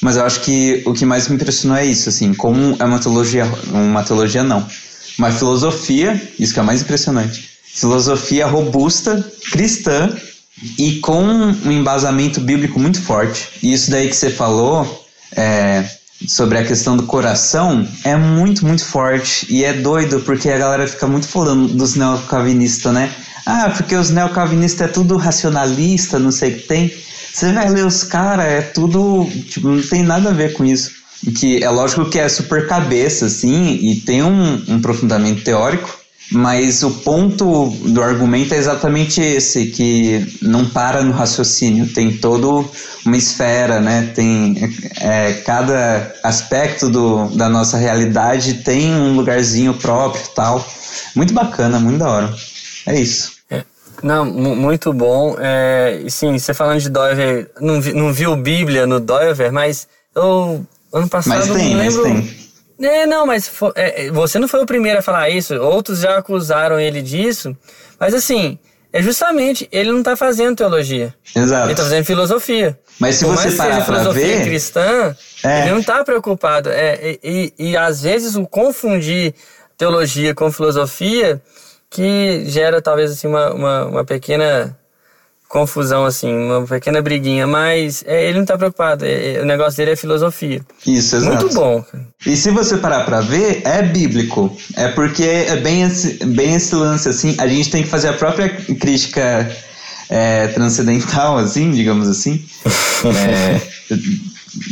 Mas eu acho que o que mais me impressionou é isso, assim, como é uma teologia, uma teologia não, uma filosofia, isso que é mais impressionante, filosofia robusta, cristã e com um embasamento bíblico muito forte. E isso daí que você falou é, sobre a questão do coração é muito, muito forte e é doido porque a galera fica muito falando dos neocalvinistas, né? Ah, porque os neocalvinistas é tudo racionalista, não sei o que tem. Você vai ler os caras, é tudo. Tipo, não tem nada a ver com isso. Que é lógico que é super cabeça, assim, e tem um, um aprofundamento teórico, mas o ponto do argumento é exatamente esse, que não para no raciocínio, tem todo uma esfera, né? Tem é, cada aspecto do, da nossa realidade tem um lugarzinho próprio tal. Muito bacana, muito da hora. É isso. Não, mu- muito bom. É, sim, você falando de Doiver, não, vi- não viu Bíblia no Doiver, mas eu ano passado Mas tem, não mas lembro. tem. É, não, mas fo- é, é, você não foi o primeiro a falar isso. Outros já acusaram ele disso. Mas assim, é justamente ele não está fazendo teologia. Exato. Ele está fazendo filosofia. Mas se Por você parar filosofia ver, cristã, É. ele não está preocupado. É, e, e, e às vezes o confundir teologia com filosofia que gera talvez assim uma, uma, uma pequena confusão assim, uma pequena briguinha, mas é, ele não está preocupado. É, é, o negócio dele é filosofia. isso, exato. Muito bom. E se você parar pra ver, é bíblico. É porque é bem esse, bem esse lance, assim. A gente tem que fazer a própria crítica é, transcendental, assim, digamos assim. [LAUGHS] É,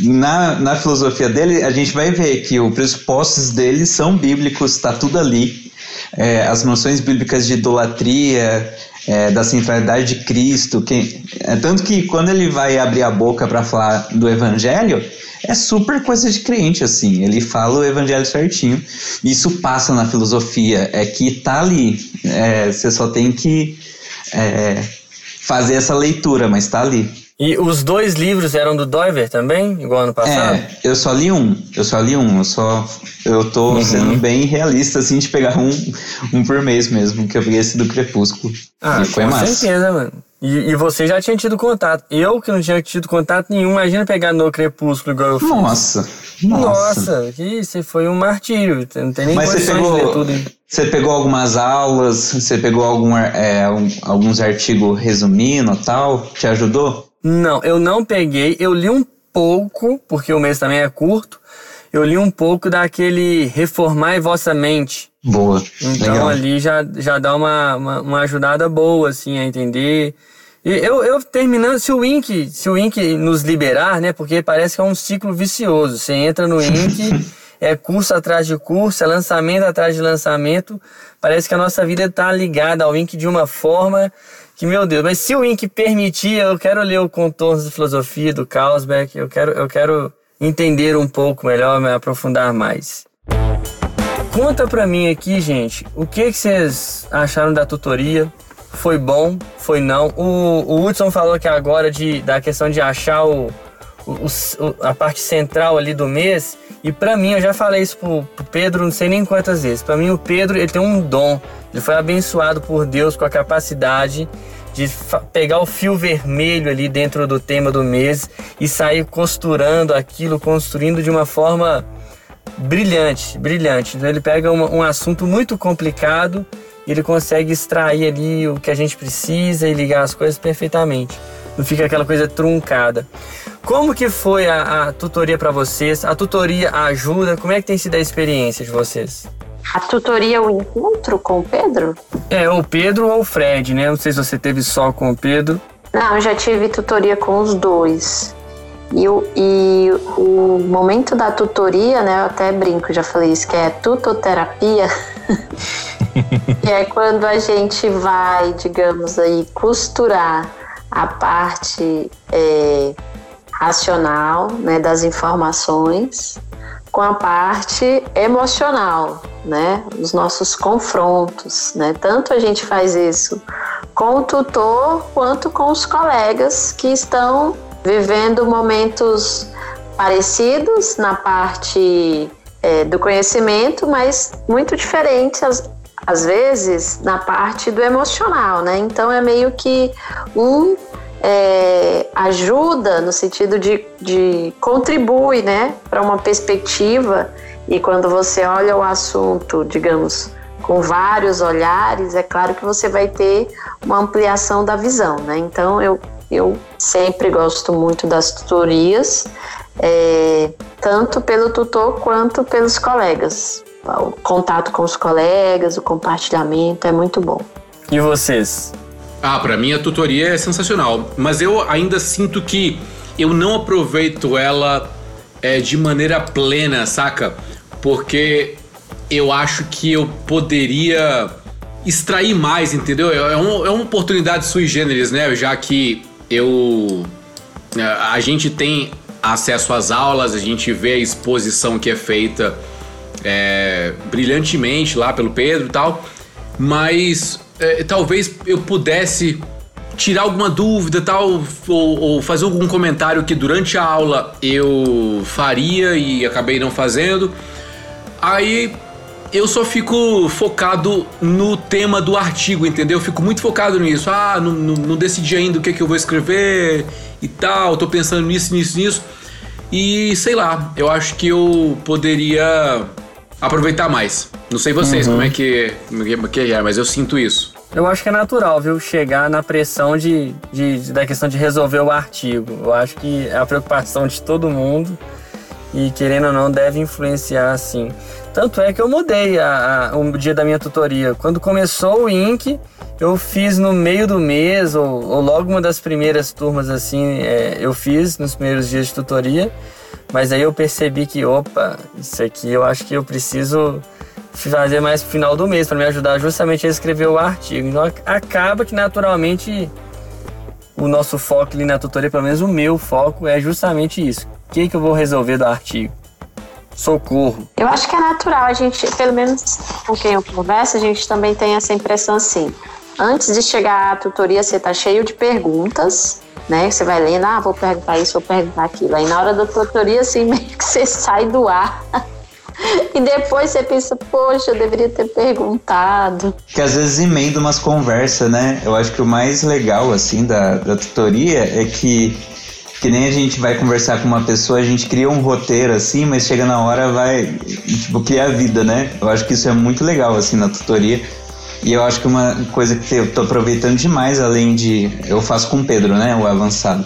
na, na filosofia dele, a gente vai ver que os pressupostos dele são bíblicos, tá tudo ali. É, as noções bíblicas de idolatria, é, da centralidade de Cristo. Que, é, tanto que quando ele vai abrir a boca para falar do evangelho, é super coisa de crente, assim. Ele fala o evangelho certinho. Isso passa na filosofia, é que tá ali. É, você só tem que é, fazer essa leitura, mas tá ali. E os dois livros eram do Doiver também, igual ano passado? É, eu só li um. Eu só li um. Eu só. Eu tô Uhum. sendo bem realista, assim, de pegar um, um por mês mesmo, que eu peguei esse do Crepúsculo. Ah, e foi com massa. certeza, mano. E, e você já tinha tido contato. Eu que não tinha tido contato nenhum, imagina pegar no Crepúsculo igual eu fiz. Nossa. Nossa. Nossa, que isso foi um martírio. Não tem nem Mas você condições de ler pegou, tudo. você pegou algumas aulas, você pegou algum, é, alguns artigos resumindo e tal? Te ajudou? Não, eu não peguei. Eu li um pouco, porque o mês também é curto. Eu li um pouco daquele Reformai Vossa Mente. Boa. Então Legal. ali já, já dá uma, uma, uma ajudada boa, assim, a entender. E eu, eu terminando, se o Ink, se o Ink nos liberar, né? Porque parece que é um ciclo vicioso. Você entra no Ink, [LAUGHS] é curso atrás de curso, é lançamento atrás de lançamento. Parece que a nossa vida está ligada ao Ink de uma forma que, meu Deus, mas se o Ink permitir, eu quero ler o Contornos de Filosofia do Carlsberg, eu quero, eu quero entender um pouco melhor, me aprofundar mais. Conta pra mim aqui, gente, o que que vocês acharam da tutoria? Foi bom? Foi não? O, o Hudson falou que agora de, da questão de achar o, a parte central ali do mês. E pra mim, eu já falei isso pro, pro Pedro não sei nem quantas vezes. Pra mim, o Pedro ele tem um dom. Ele foi abençoado por Deus com a capacidade de pegar o fio vermelho ali dentro do tema do mês e sair costurando aquilo, construindo de uma forma brilhante, brilhante. Então ele pega um assunto muito complicado e ele consegue extrair ali o que a gente precisa e ligar as coisas perfeitamente. Não fica aquela coisa truncada. Como que foi a, a tutoria para vocês? A tutoria ajuda? Como é que tem sido a experiência de vocês? A tutoria, o encontro com o Pedro? É, ou o Pedro ou o Fred, né? Não sei se você teve só com o Pedro. Não, eu já tive tutoria com os dois. E o, e o momento da tutoria, né? Eu até brinco, já falei isso, que é tutoterapia. que [LAUGHS] é quando a gente vai, digamos aí, costurar a parte é, racional né, das informações com a parte emocional, né? Os nossos confrontos, né? Tanto a gente faz isso com o tutor quanto com os colegas que estão vivendo momentos parecidos na parte é, do conhecimento, mas muito diferentes às, às vezes na parte do emocional, né? Então é meio que um é, ajuda no sentido de, de contribui, né, para uma perspectiva e quando você olha o assunto, digamos, com vários olhares, é claro que você vai ter uma ampliação da visão, né? Então eu, eu sempre gosto muito das tutorias, é, tanto pelo tutor quanto pelos colegas. O contato com os colegas, o compartilhamento é muito bom. E vocês? Ah, pra mim a tutoria é sensacional, mas eu ainda sinto que eu não aproveito ela é, de maneira plena, saca? Porque eu acho que eu poderia extrair mais, entendeu? É, um- é uma oportunidade sui generis, né? Já que eu. é, A gente tem acesso às aulas, a gente vê a exposição que é feita é, brilhantemente lá pelo Pedro e tal, mas é, talvez eu pudesse tirar alguma dúvida tal ou, ou fazer algum comentário que durante a aula eu faria e acabei não fazendo. Aí eu só fico focado no tema do artigo, entendeu? Eu fico muito focado nisso. Ah, não, não, não decidi ainda o que, que eu vou escrever e tal, tô pensando nisso, nisso, nisso. E sei lá, eu acho que eu poderia aproveitar mais. Não sei vocês uhum. como, é que, é que é, mas eu sinto isso. Eu acho que é natural, viu? Chegar na pressão de, de, da questão de resolver o artigo. Eu acho que é a preocupação de todo mundo e, querendo ou não, deve influenciar sim. Tanto é que eu mudei a, a, o dia da minha tutoria. Quando começou o INC, eu fiz no meio do mês, ou, ou logo uma das primeiras turmas, assim, é, eu fiz nos primeiros dias de tutoria. Mas aí eu percebi que, opa, isso aqui eu acho que eu preciso fazer mais pro final do mês para me ajudar justamente a escrever o artigo. Então acaba que naturalmente o nosso foco ali na tutoria, pelo menos o meu foco, é justamente isso. O que, que eu vou resolver do artigo? Socorro. Eu acho que é natural, a gente, pelo menos com quem eu converso, a gente também tem essa impressão assim. Antes de chegar à tutoria, você tá cheio de perguntas, né? Você vai lendo, ah, vou perguntar isso, vou perguntar aquilo. Aí na hora da tutoria, assim, [LAUGHS] meio que você sai do ar e depois você pensa, poxa, eu deveria ter perguntado. Que às vezes emenda umas conversas, né? Eu acho que o mais legal, assim, da, da tutoria é que que nem a gente vai conversar com uma pessoa, a gente cria um roteiro assim, mas chega na hora vai, tipo, criar vida, né? Eu acho que isso é muito legal, assim, na tutoria. E eu acho que uma coisa que eu tô aproveitando demais, além de. Eu faço com o Pedro, né? O avançado.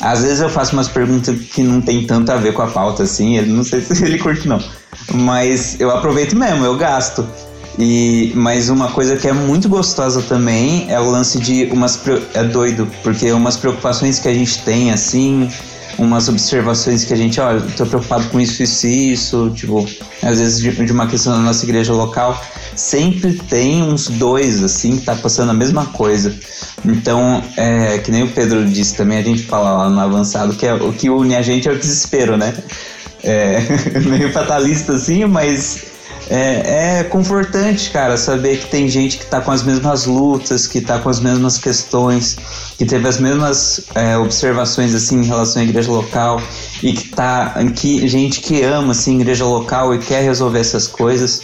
Às vezes eu faço umas perguntas que não tem tanto a ver com a pauta, assim. Ele não sei [LAUGHS] se ele curte, não. Mas eu aproveito mesmo, eu gasto. E, mas uma coisa que é muito gostosa também é o lance de umas. É doido, porque umas preocupações que a gente tem, assim, umas observações que a gente, olha, tô preocupado com isso, isso e isso, tipo, às vezes de, de, uma questão da nossa igreja local, sempre tem uns dois, assim, que tá passando a mesma coisa. Então, é, que nem o Pedro disse também, a gente fala lá no avançado que é, o que une a gente é o desespero, né? é, [LAUGHS] meio fatalista assim, mas é, é, confortante, cara, saber que tem gente que tá com as mesmas lutas, que tá com as mesmas questões, que teve as mesmas é, observações assim em relação à igreja local e que tá que gente que ama assim igreja local e quer resolver essas coisas.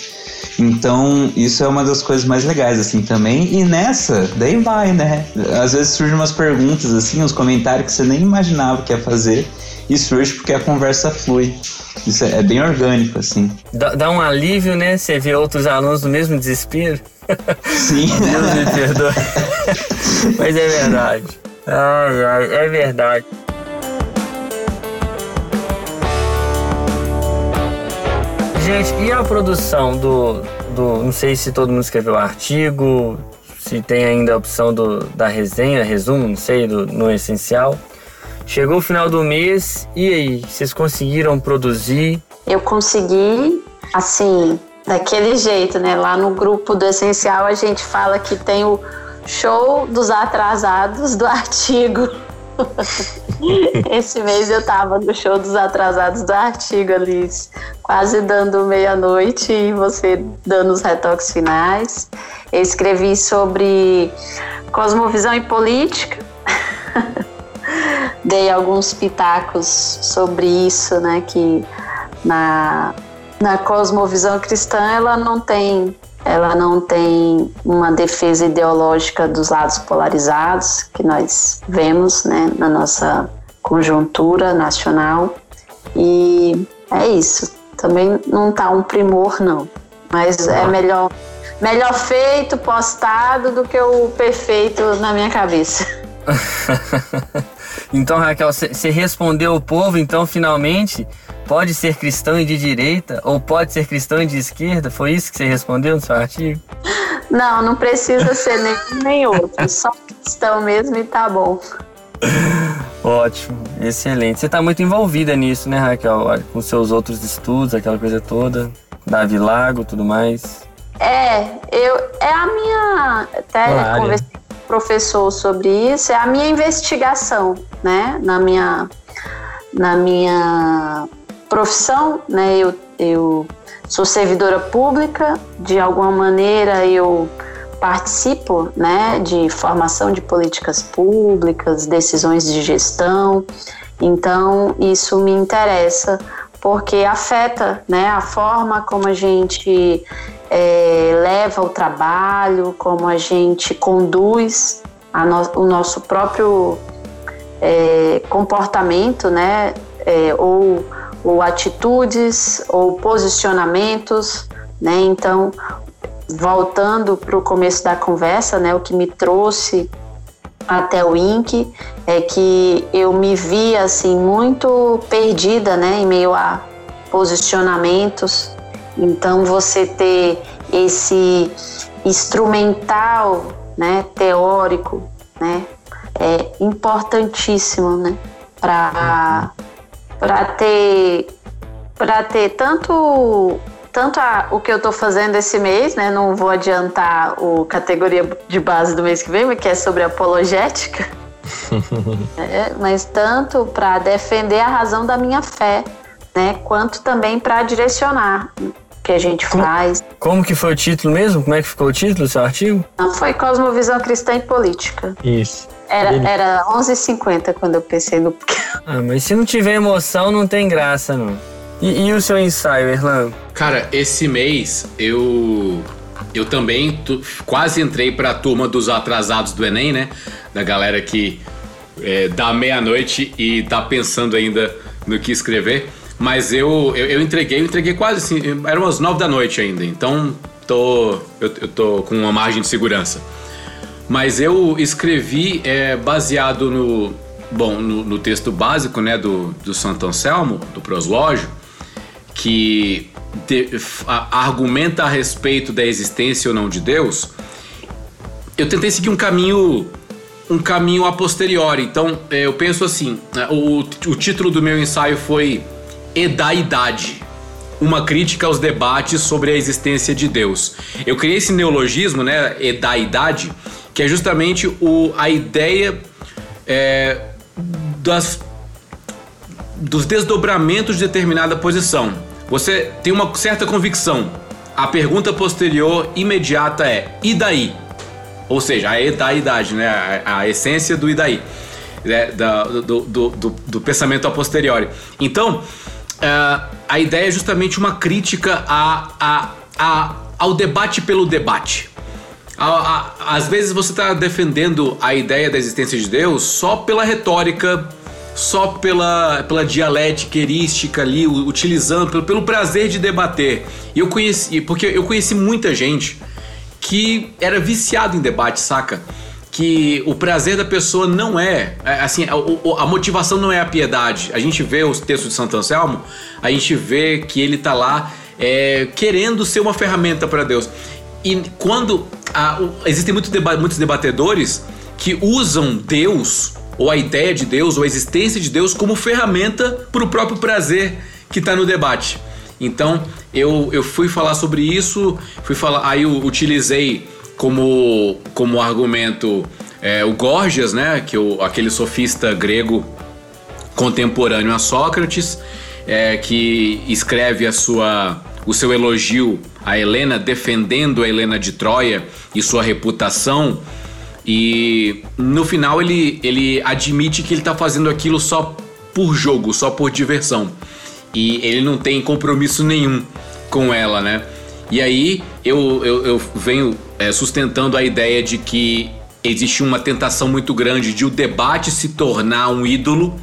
Então, isso é uma das coisas mais legais, assim, também. E nessa, daí vai, né? Às vezes surgem umas perguntas, assim, uns comentários que você nem imaginava que ia fazer e surge porque a conversa flui. Isso é, bem orgânico, assim. Dá, dá, um alívio, né? Você vê outros alunos no mesmo desespero. Sim. [LAUGHS] Deus me perdoe. Mas é verdade. Ai, ai, é verdade. Gente, e a produção do, do. Não sei se todo mundo escreveu o artigo, se tem ainda a opção do, da resenha, resumo, não sei, do, no essencial. Chegou o final do mês e aí, vocês conseguiram produzir? Eu consegui, assim, daquele jeito, né? Lá no grupo do Essencial a gente fala que tem o show dos atrasados do [LAUGHS] artigo. [LAUGHS] Esse mês eu tava no show dos atrasados do artigo ali, quase dando meia-noite e você dando os retoques finais. Eu escrevi sobre cosmovisão e política. [LAUGHS] dei alguns pitacos sobre isso, né? Que na, na cosmovisão cristã ela não tem ela não tem uma defesa ideológica dos lados polarizados que nós vemos né, na nossa conjuntura nacional. E é isso. Também não está um primor, não. Mas é melhor, melhor feito, postado, do que o perfeito na minha cabeça. [LAUGHS] Então, Raquel, você respondeu o povo, então, finalmente, pode ser cristão e de direita ou pode ser cristão e de esquerda? Foi isso que você respondeu no seu artigo? Não, não precisa ser nem nem outro, só cristão mesmo e tá bom. Ótimo, excelente. Você está muito envolvida nisso, né, Raquel? Com seus outros estudos, aquela coisa toda, Davi Lago, tudo mais. É, eu é a minha até conversei professor sobre isso, é a minha investigação, né? Na minha, na minha profissão, né? Eu, eu sou servidora pública, de alguma maneira eu participo, né? De formação de políticas públicas, decisões de gestão. Então isso me interessa porque afeta, né? A forma como a gente é, leva o trabalho, como a gente conduz no, o nosso próprio é, comportamento, né? É, ou, ou atitudes ou posicionamentos, né? Então, voltando para o começo da conversa, né? O que me trouxe até o INC é que eu me vi assim muito perdida, né? Em meio a posicionamentos. Então, você ter esse instrumental, né? Teórico, né? é importantíssimo, né? Para para ter para ter tanto tanto a, o que eu estou fazendo esse mês, né? Não vou adiantar o categoria de base do mês que vem, que é sobre apologética. [LAUGHS] é, mas tanto para defender a razão da minha fé, né? Quanto também para direcionar que a gente como, faz. Como que foi o título mesmo? Como é que ficou o título do seu artigo? Não, foi Cosmovisão Cristã e Política. Isso. Era, era 11h50 quando eu pensei no. [LAUGHS] ah, mas se não tiver emoção, não tem graça, não. E, e o seu ensaio, Erlan? Cara, esse mês eu. Eu também quase entrei para a turma dos atrasados do Enem, né? Da galera que é, dá meia-noite e tá pensando ainda no que escrever. Mas eu, eu, eu, entreguei, eu entreguei quase assim, eram umas nove da noite ainda, então tô, eu, eu tô com uma margem de segurança. Mas eu escrevi é, baseado no, bom, no, no, texto básico né, do, do Santo Anselmo, do proslógio, que de, a, argumenta a respeito da existência ou não de Deus. Eu tentei seguir um caminho um caminho a posteriori. Então, é, eu penso assim, o, o título do meu ensaio foi Edaidade, uma crítica aos debates sobre a existência de Deus. Eu criei esse neologismo, né, Edaidade, que é justamente o, a ideia é, das, dos desdobramentos de determinada posição. Você tem uma certa convicção. A pergunta posterior imediata é: e daí? Ou seja, a edaidade, né? a, a essência do e daí, né? da, do, do, do, do, pensamento a posteriori. Então, uh, a ideia é justamente uma crítica a, a, a, ao debate pelo debate às vezes você está defendendo a ideia da existência de Deus só pela retórica, só pela, pela dialética erística ali, utilizando, pelo, pelo prazer de debater. E eu conheci, porque eu conheci muita gente que era viciado em debate, saca? Que o prazer da pessoa não é, é assim, a, a, motivação não é a piedade. A gente vê os textos de Santo Anselmo, a gente vê que ele está lá é, querendo ser uma ferramenta para Deus. E quando existem muito deba muitos debatedores que usam Deus, ou a ideia de Deus, ou a existência de Deus, como ferramenta para o próprio prazer que está no debate. Então eu, eu fui falar sobre isso, fui falar, aí eu utilizei como, como argumento é, o Gorgias, né, que o, aquele sofista grego contemporâneo a Sócrates, é, que escreve a sua, o seu elogio a Helena defendendo a Helena de Troia e sua reputação. E no final ele, ele admite que ele está fazendo aquilo só por jogo, só por diversão. E ele não tem compromisso nenhum com ela, né? E aí eu, eu, eu venho é, sustentando a ideia de que existe uma tentação muito grande de o debate se tornar um ídolo,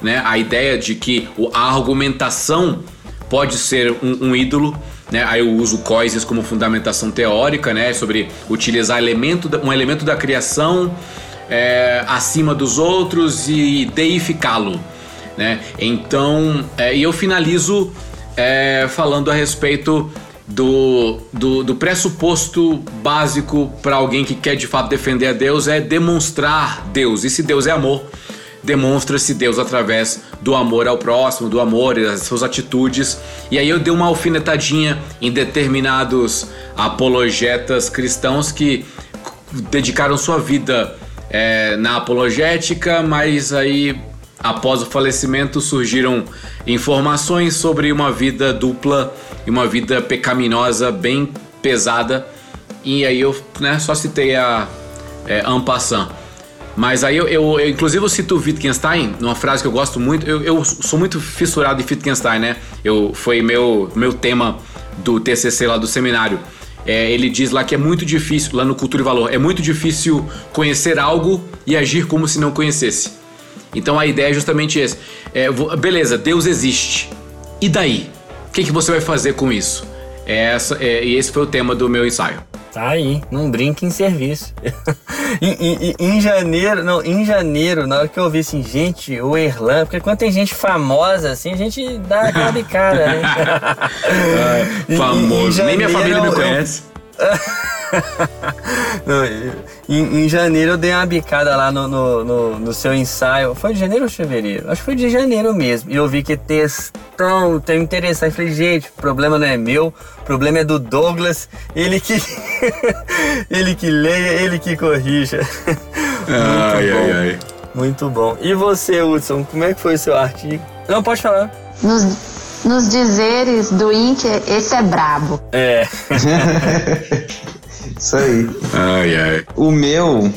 né? A ideia de que a argumentação pode ser um, um ídolo né? Aí eu uso Coises como fundamentação teórica, né? Sobre utilizar elemento, um elemento da criação é, acima dos outros e deificá-lo. Né? Então, é, e eu finalizo é, falando a respeito do, do, do pressuposto básico para alguém que quer de fato defender a Deus é demonstrar Deus. E se Deus é amor, demonstra-se Deus através do amor ao próximo, do amor e das suas atitudes. E aí eu dei uma alfinetadinha em determinados apologetas cristãos que dedicaram sua vida é, na apologética, mas aí após o falecimento surgiram informações sobre uma vida dupla e uma vida pecaminosa bem pesada. E aí eu né, só citei a é, Ampassan. Mas aí eu, eu, eu, inclusive eu cito o Wittgenstein, numa frase que eu gosto muito. Eu, eu sou muito fissurado em Wittgenstein, né? Eu, foi meu, meu tema do TCC lá do seminário. É, ele diz lá que é muito difícil, lá no Cultura e Valor, é muito difícil conhecer algo e agir como se não conhecesse. Então a ideia é justamente essa. É, beleza, Deus existe. E daí? O que, que você vai fazer com isso? É essa, é, e esse foi o tema do meu ensaio. Tá aí, não brinque em serviço. [LAUGHS] em, janeiro, não, em janeiro, na hora que eu ouvi assim, gente, o Erlan, porque quando tem gente famosa assim, a gente dá aquela bicada, né? [LAUGHS] [LAUGHS] ah, famoso, nem minha família me conhece. [LAUGHS] Não, em, em, janeiro eu dei uma bicada lá no, no, no, no, seu ensaio. Foi de janeiro ou fevereiro? Acho que foi de janeiro mesmo. E eu vi que textão, tem interessante. Falei, gente, o problema não é meu, o problema é do Douglas. Ele que. [LAUGHS] ele que leia, ele que corrija. [LAUGHS] ai, ai, ai. Muito bom. E você, Hudson, como é que foi o seu artigo? Não, pode falar. Nos, nos dizeres do Inc, esse é brabo. É. Isso aí. Ai, ai. O meu,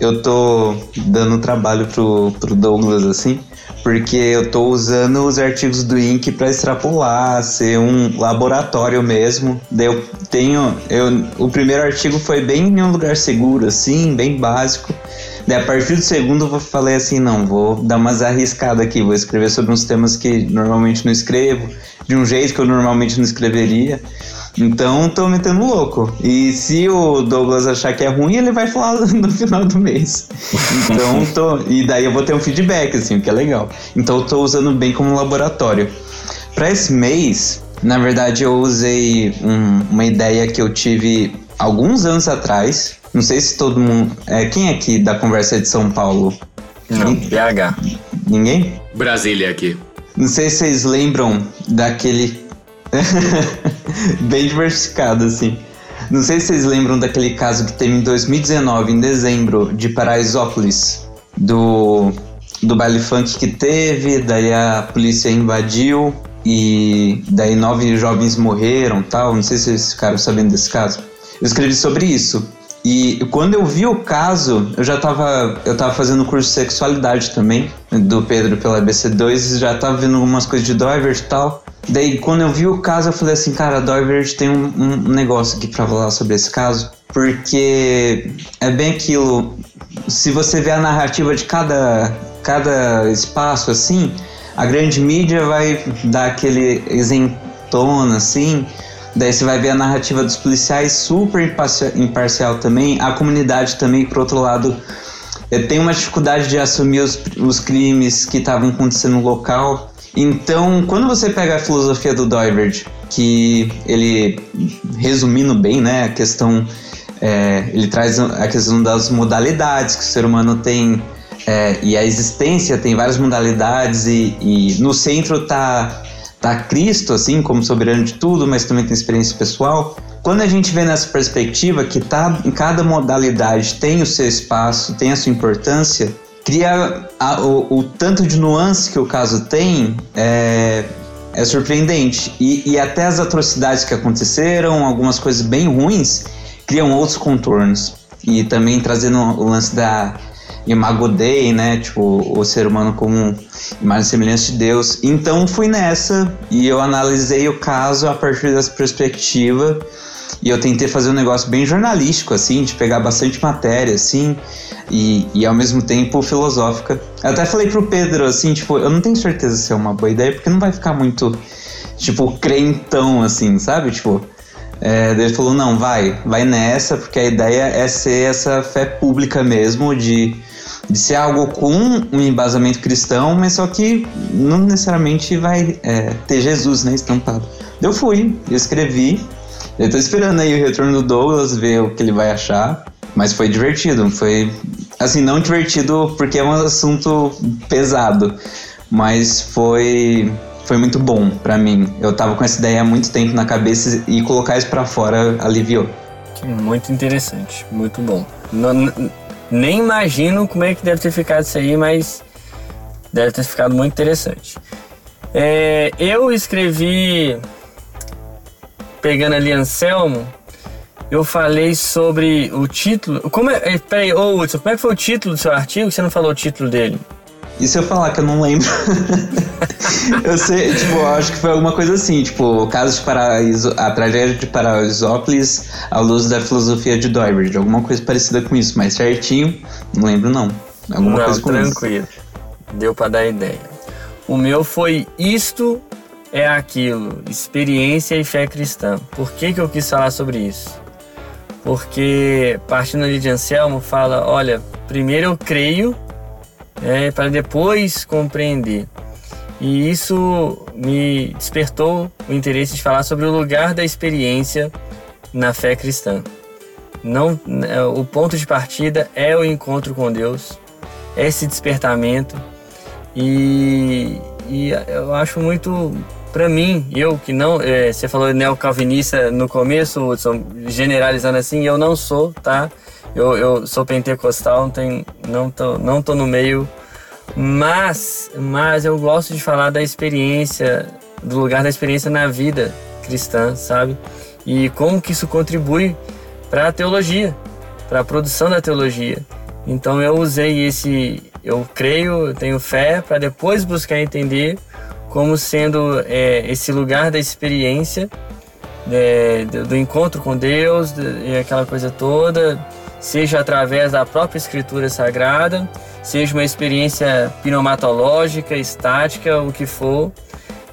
eu tô dando trabalho pro, pro Douglas, assim, porque eu tô usando os artigos do INC para extrapolar, ser um laboratório mesmo. Daí eu tenho. Eu, o primeiro artigo foi bem em um lugar seguro, assim, bem básico. Daí a partir do segundo eu falei assim, não, vou dar umas arriscadas aqui, vou escrever sobre uns temas que normalmente não escrevo, de um jeito que eu normalmente não escreveria. Então tô metendo louco. E se o Douglas achar que é ruim, ele vai falar [LAUGHS] no final do mês. Então tô. E daí eu vou ter um feedback, assim, o que é legal. Então eu tô usando bem como laboratório. Para esse mês, na verdade, eu usei um, uma ideia que eu tive alguns anos atrás. Não sei se todo mundo. É, quem é aqui da conversa de São Paulo? Não, BH. Ninguém? Brasília aqui. Não sei se vocês lembram daquele [LAUGHS] Bem diversificado, assim. Não sei se vocês lembram daquele caso que teve em 2019, em dezembro, de Paraisópolis, do, do baile funk que teve, daí a polícia invadiu e daí nove jovens morreram tal. Não sei se vocês ficaram sabendo desse caso. Eu escrevi sobre isso. E quando eu vi o caso, eu já tava, eu tava fazendo curso de sexualidade também, do Pedro pela ABC2, já tava vendo algumas coisas de Doivert e tal. Daí, quando eu vi o caso, eu falei assim, cara, Doivert tem um, um negócio aqui para falar sobre esse caso, porque é bem aquilo. Se você vê a narrativa de cada, cada espaço assim, a grande mídia vai dar aquele isentona assim, daí você vai ver a narrativa dos policiais super imparcial, também, a comunidade também, por outro lado, eh, tem uma dificuldade de assumir os, os crimes que estavam acontecendo no local. Então, quando você pega a filosofia do Doivert, que ele, resumindo bem, né, a questão, é, ele traz a questão das modalidades que o ser humano tem é, e a existência tem várias modalidades e, e, no centro tá tá Cristo assim como soberano de tudo, mas também tem experiência pessoal. Quando a gente vê nessa perspectiva que tá em cada modalidade tem o seu espaço, tem a sua importância, cria a, o, o, tanto de nuance que o caso tem é, é surpreendente. E, e, até as atrocidades que aconteceram, algumas coisas bem ruins, criam outros contornos. E também trazendo o lance da Imago Dei, né? Tipo, o ser humano como imagem e semelhança de Deus. Então fui nessa e eu analisei o caso a partir dessa perspectiva. E eu tentei fazer um negócio bem jornalístico, assim, de pegar bastante matéria, assim, e, e ao mesmo tempo filosófica. Eu até falei pro Pedro, assim, tipo, eu não tenho certeza se é uma boa ideia, porque não vai ficar muito, tipo, crentão, assim, sabe? Tipo, é, ele falou, não, vai, vai nessa, porque a ideia é ser essa fé pública mesmo, de, de ser algo com um embasamento cristão, mas só que não necessariamente vai é, ter Jesus, né, estampado. Eu fui, eu escrevi, eu tô esperando aí o retorno do Douglas, ver o que ele vai achar. Mas foi divertido, foi assim, não divertido porque é um assunto pesado, mas foi foi muito bom para mim. Eu tava com essa ideia há muito tempo na cabeça e colocar isso para fora aliviou. Muito interessante, muito bom. Não, nem imagino como é que deve ter ficado isso aí, mas deve ter ficado muito interessante. É, eu escrevi pegando ali Anselmo, eu falei sobre o título. Como é. é peraí, ô Hudson, como é que foi o título do seu artigo? Você não falou o título dele? E se eu falar que eu não lembro? [LAUGHS] eu sei, tipo, eu acho que foi alguma coisa assim, tipo, o caso de Paraíso, a tragédia de Paraisópolis à luz da filosofia de Doybridge, alguma coisa parecida com isso, mas certinho, não lembro não. Alguma não, coisa com tranquilo. Isso. Deu para dar ideia. O meu foi isto é aquilo, experiência e fé cristã. Por que, que eu quis falar sobre isso? Porque partindo ali de Anselmo fala, olha, primeiro eu creio é, para depois compreender. E isso me despertou o interesse de falar sobre o lugar da experiência na fé cristã. Não, é, o ponto de partida é o encontro com Deus, é esse despertamento. E, e eu acho muito, para mim, eu que não, é, você falou neocalvinista no começo, Hudson, generalizando assim, eu não sou, tá? Eu, eu sou pentecostal, não, tem, não, tô, não tô no meio mas, mas eu gosto de falar da experiência, do lugar da experiência na vida cristã, sabe? E como que isso contribui para a teologia, para a produção da teologia. Então eu usei esse, eu creio, eu tenho fé para depois buscar entender como sendo é, esse lugar da experiência, é, do, do, encontro com Deus e aquela coisa toda, seja através da própria Escritura Sagrada, seja uma experiência pneumatológica, estática, o que for.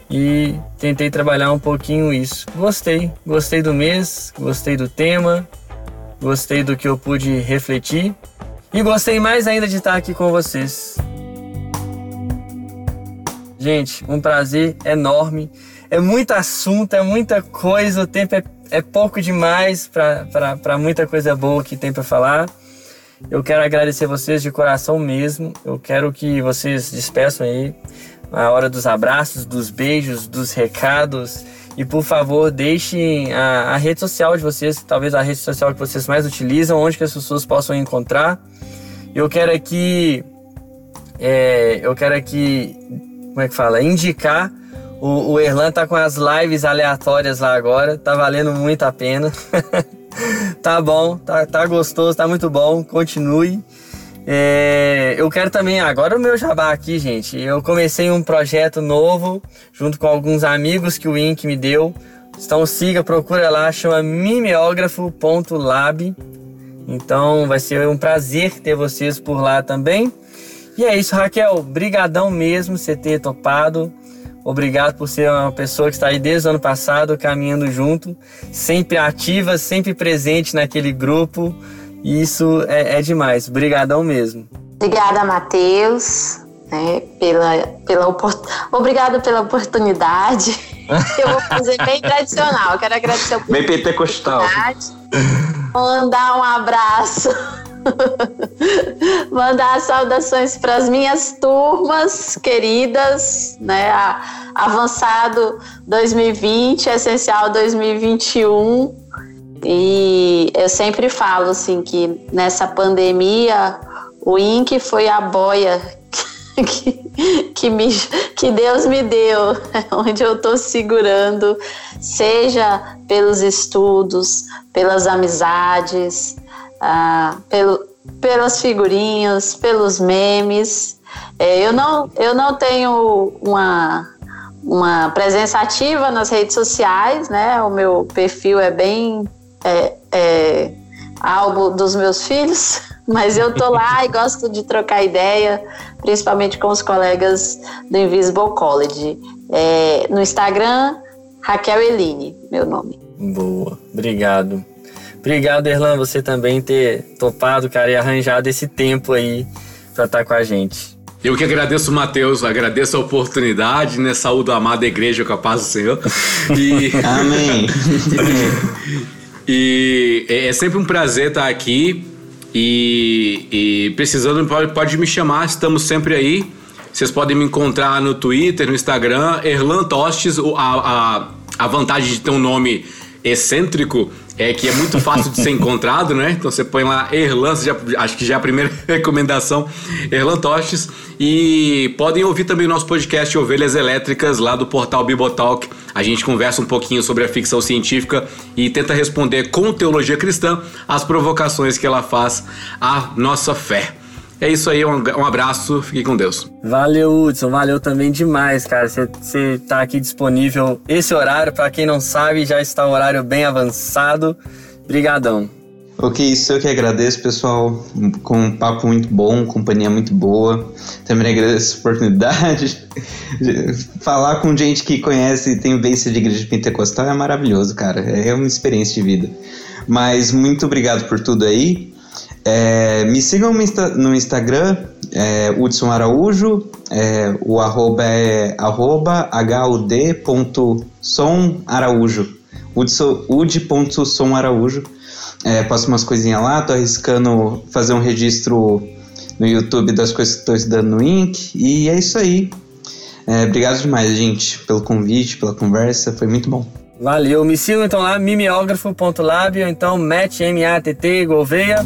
E tentei trabalhar um pouquinho isso. Gostei, gostei do mês, gostei do tema, gostei do que eu pude refletir e gostei mais ainda de estar aqui com vocês. Gente, um prazer enorme. É muito assunto, é muita coisa, o tempo é é pouco demais para muita coisa boa que tem para falar. Eu quero agradecer vocês de coração mesmo. Eu quero que vocês despeçam aí a hora dos abraços, dos beijos, dos recados. E por favor, deixem a, a, rede social de vocês, talvez a rede social que vocês mais utilizam, onde que as pessoas possam encontrar. Eu quero aqui, é, eu quero aqui, como é que fala, indicar o, o Erlan tá com as lives aleatórias lá agora, tá valendo muito a pena. [LAUGHS] tá bom, tá, tá gostoso, tá muito bom, continue. É, eu quero também, agora o meu jabá aqui, gente. Eu comecei um projeto novo junto com alguns amigos que o Ink me deu. Então siga, procura lá, chama mimeógrafo.lab. Então vai ser um prazer ter vocês por lá também. E é isso, Raquel. Brigadão mesmo você ter topado. Obrigado por ser uma pessoa que está aí desde o ano passado, caminhando junto, sempre ativa, sempre presente naquele grupo. Isso é, é demais. Obrigadão mesmo. Obrigada, Matheus, né, pela, pela obrigado pela oportunidade. [LAUGHS] Eu vou fazer bem tradicional. Quero agradecer a oportunidade. Bem pentecostal. Mandar um abraço [LAUGHS] Mandar saudações para as minhas turmas queridas, né? Avançado 2020, Essencial 2021. E eu sempre falo assim que nessa pandemia o INC foi a boia [LAUGHS] que, que, me, que Deus me deu, [LAUGHS] onde eu estou segurando, seja pelos estudos, pelas amizades, ah, pelo, pelas figurinhas, pelos memes. É, eu, não, eu não tenho uma, uma presença ativa nas redes sociais, né? O meu perfil é bem é, é, algo dos meus filhos, [LAUGHS] mas eu tô lá e gosto de trocar ideia, principalmente com os colegas do Invisible College. É, no Instagram, Raquel Eline, meu nome. Boa, obrigado. Obrigado, Erlan, você também ter topado, cara, e arranjado esse tempo aí para estar tá com a gente. Eu que agradeço, Matheus, agradeço a oportunidade, né? Saúdo a amada igreja com a paz do Senhor. [LAUGHS] E... Amém. [LAUGHS] e é, é sempre um prazer estar aqui. E, e precisando, pode, pode me chamar, estamos sempre aí. Vocês podem me encontrar no Twitter, no Instagram, Erlan Tostes. A, a, a vantagem de ter um nome excêntrico é que é muito fácil de ser [LAUGHS] encontrado, né? Então você põe lá Erlan, já, acho que já é a primeira [LAUGHS] recomendação, Erlan Tostes. E podem ouvir também o nosso podcast Ovelhas Elétricas lá do portal Bibotalk. A gente conversa um pouquinho sobre a ficção científica e tenta responder com teologia cristã as provocações que ela faz à nossa fé. É isso aí, um, um abraço, fique com Deus. Valeu, Hudson, valeu também demais, cara. Você tá aqui disponível. Esse horário, para quem não sabe, já está um horário bem avançado. Brigadão. Ok, isso eu que agradeço, pessoal. Com um papo muito bom, companhia muito boa. Também agradeço a oportunidade. Falar com gente que conhece e tem vivência de igreja pentecostal é maravilhoso, cara. É uma experiência de vida. Mas muito obrigado por tudo aí. É, me sigam no Instagram, é, Hudson Araújo. É, o arroba é arroba hud.somaraújo. ud.somaraújo. É, posto umas coisinhas lá, tô arriscando fazer um registro no YouTube das coisas que estou estudando no Inc. E é isso aí. É, obrigado demais, gente, pelo convite, pela conversa, foi muito bom. Valeu, me sigam então lá, mimeógrafo.lab ou então Matt, M-A-T-T, Gouveia.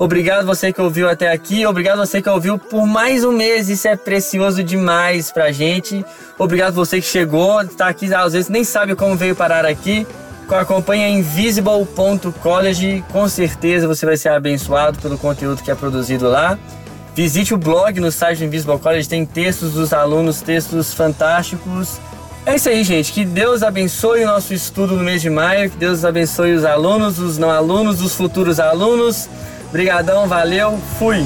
Obrigado você que ouviu até aqui, obrigado você que ouviu por mais um mês, isso é precioso demais pra gente. Obrigado você que chegou, está aqui, às vezes nem sabe como veio parar aqui. Acompanha invisible.college, com certeza você vai ser abençoado pelo conteúdo que é produzido lá. Visite o blog no site do Invisible College, tem textos dos alunos, textos fantásticos. É isso aí, gente. Que Deus abençoe o nosso estudo no mês de maio, que Deus abençoe os alunos, os não alunos, os futuros alunos. Brigadão, valeu, fui!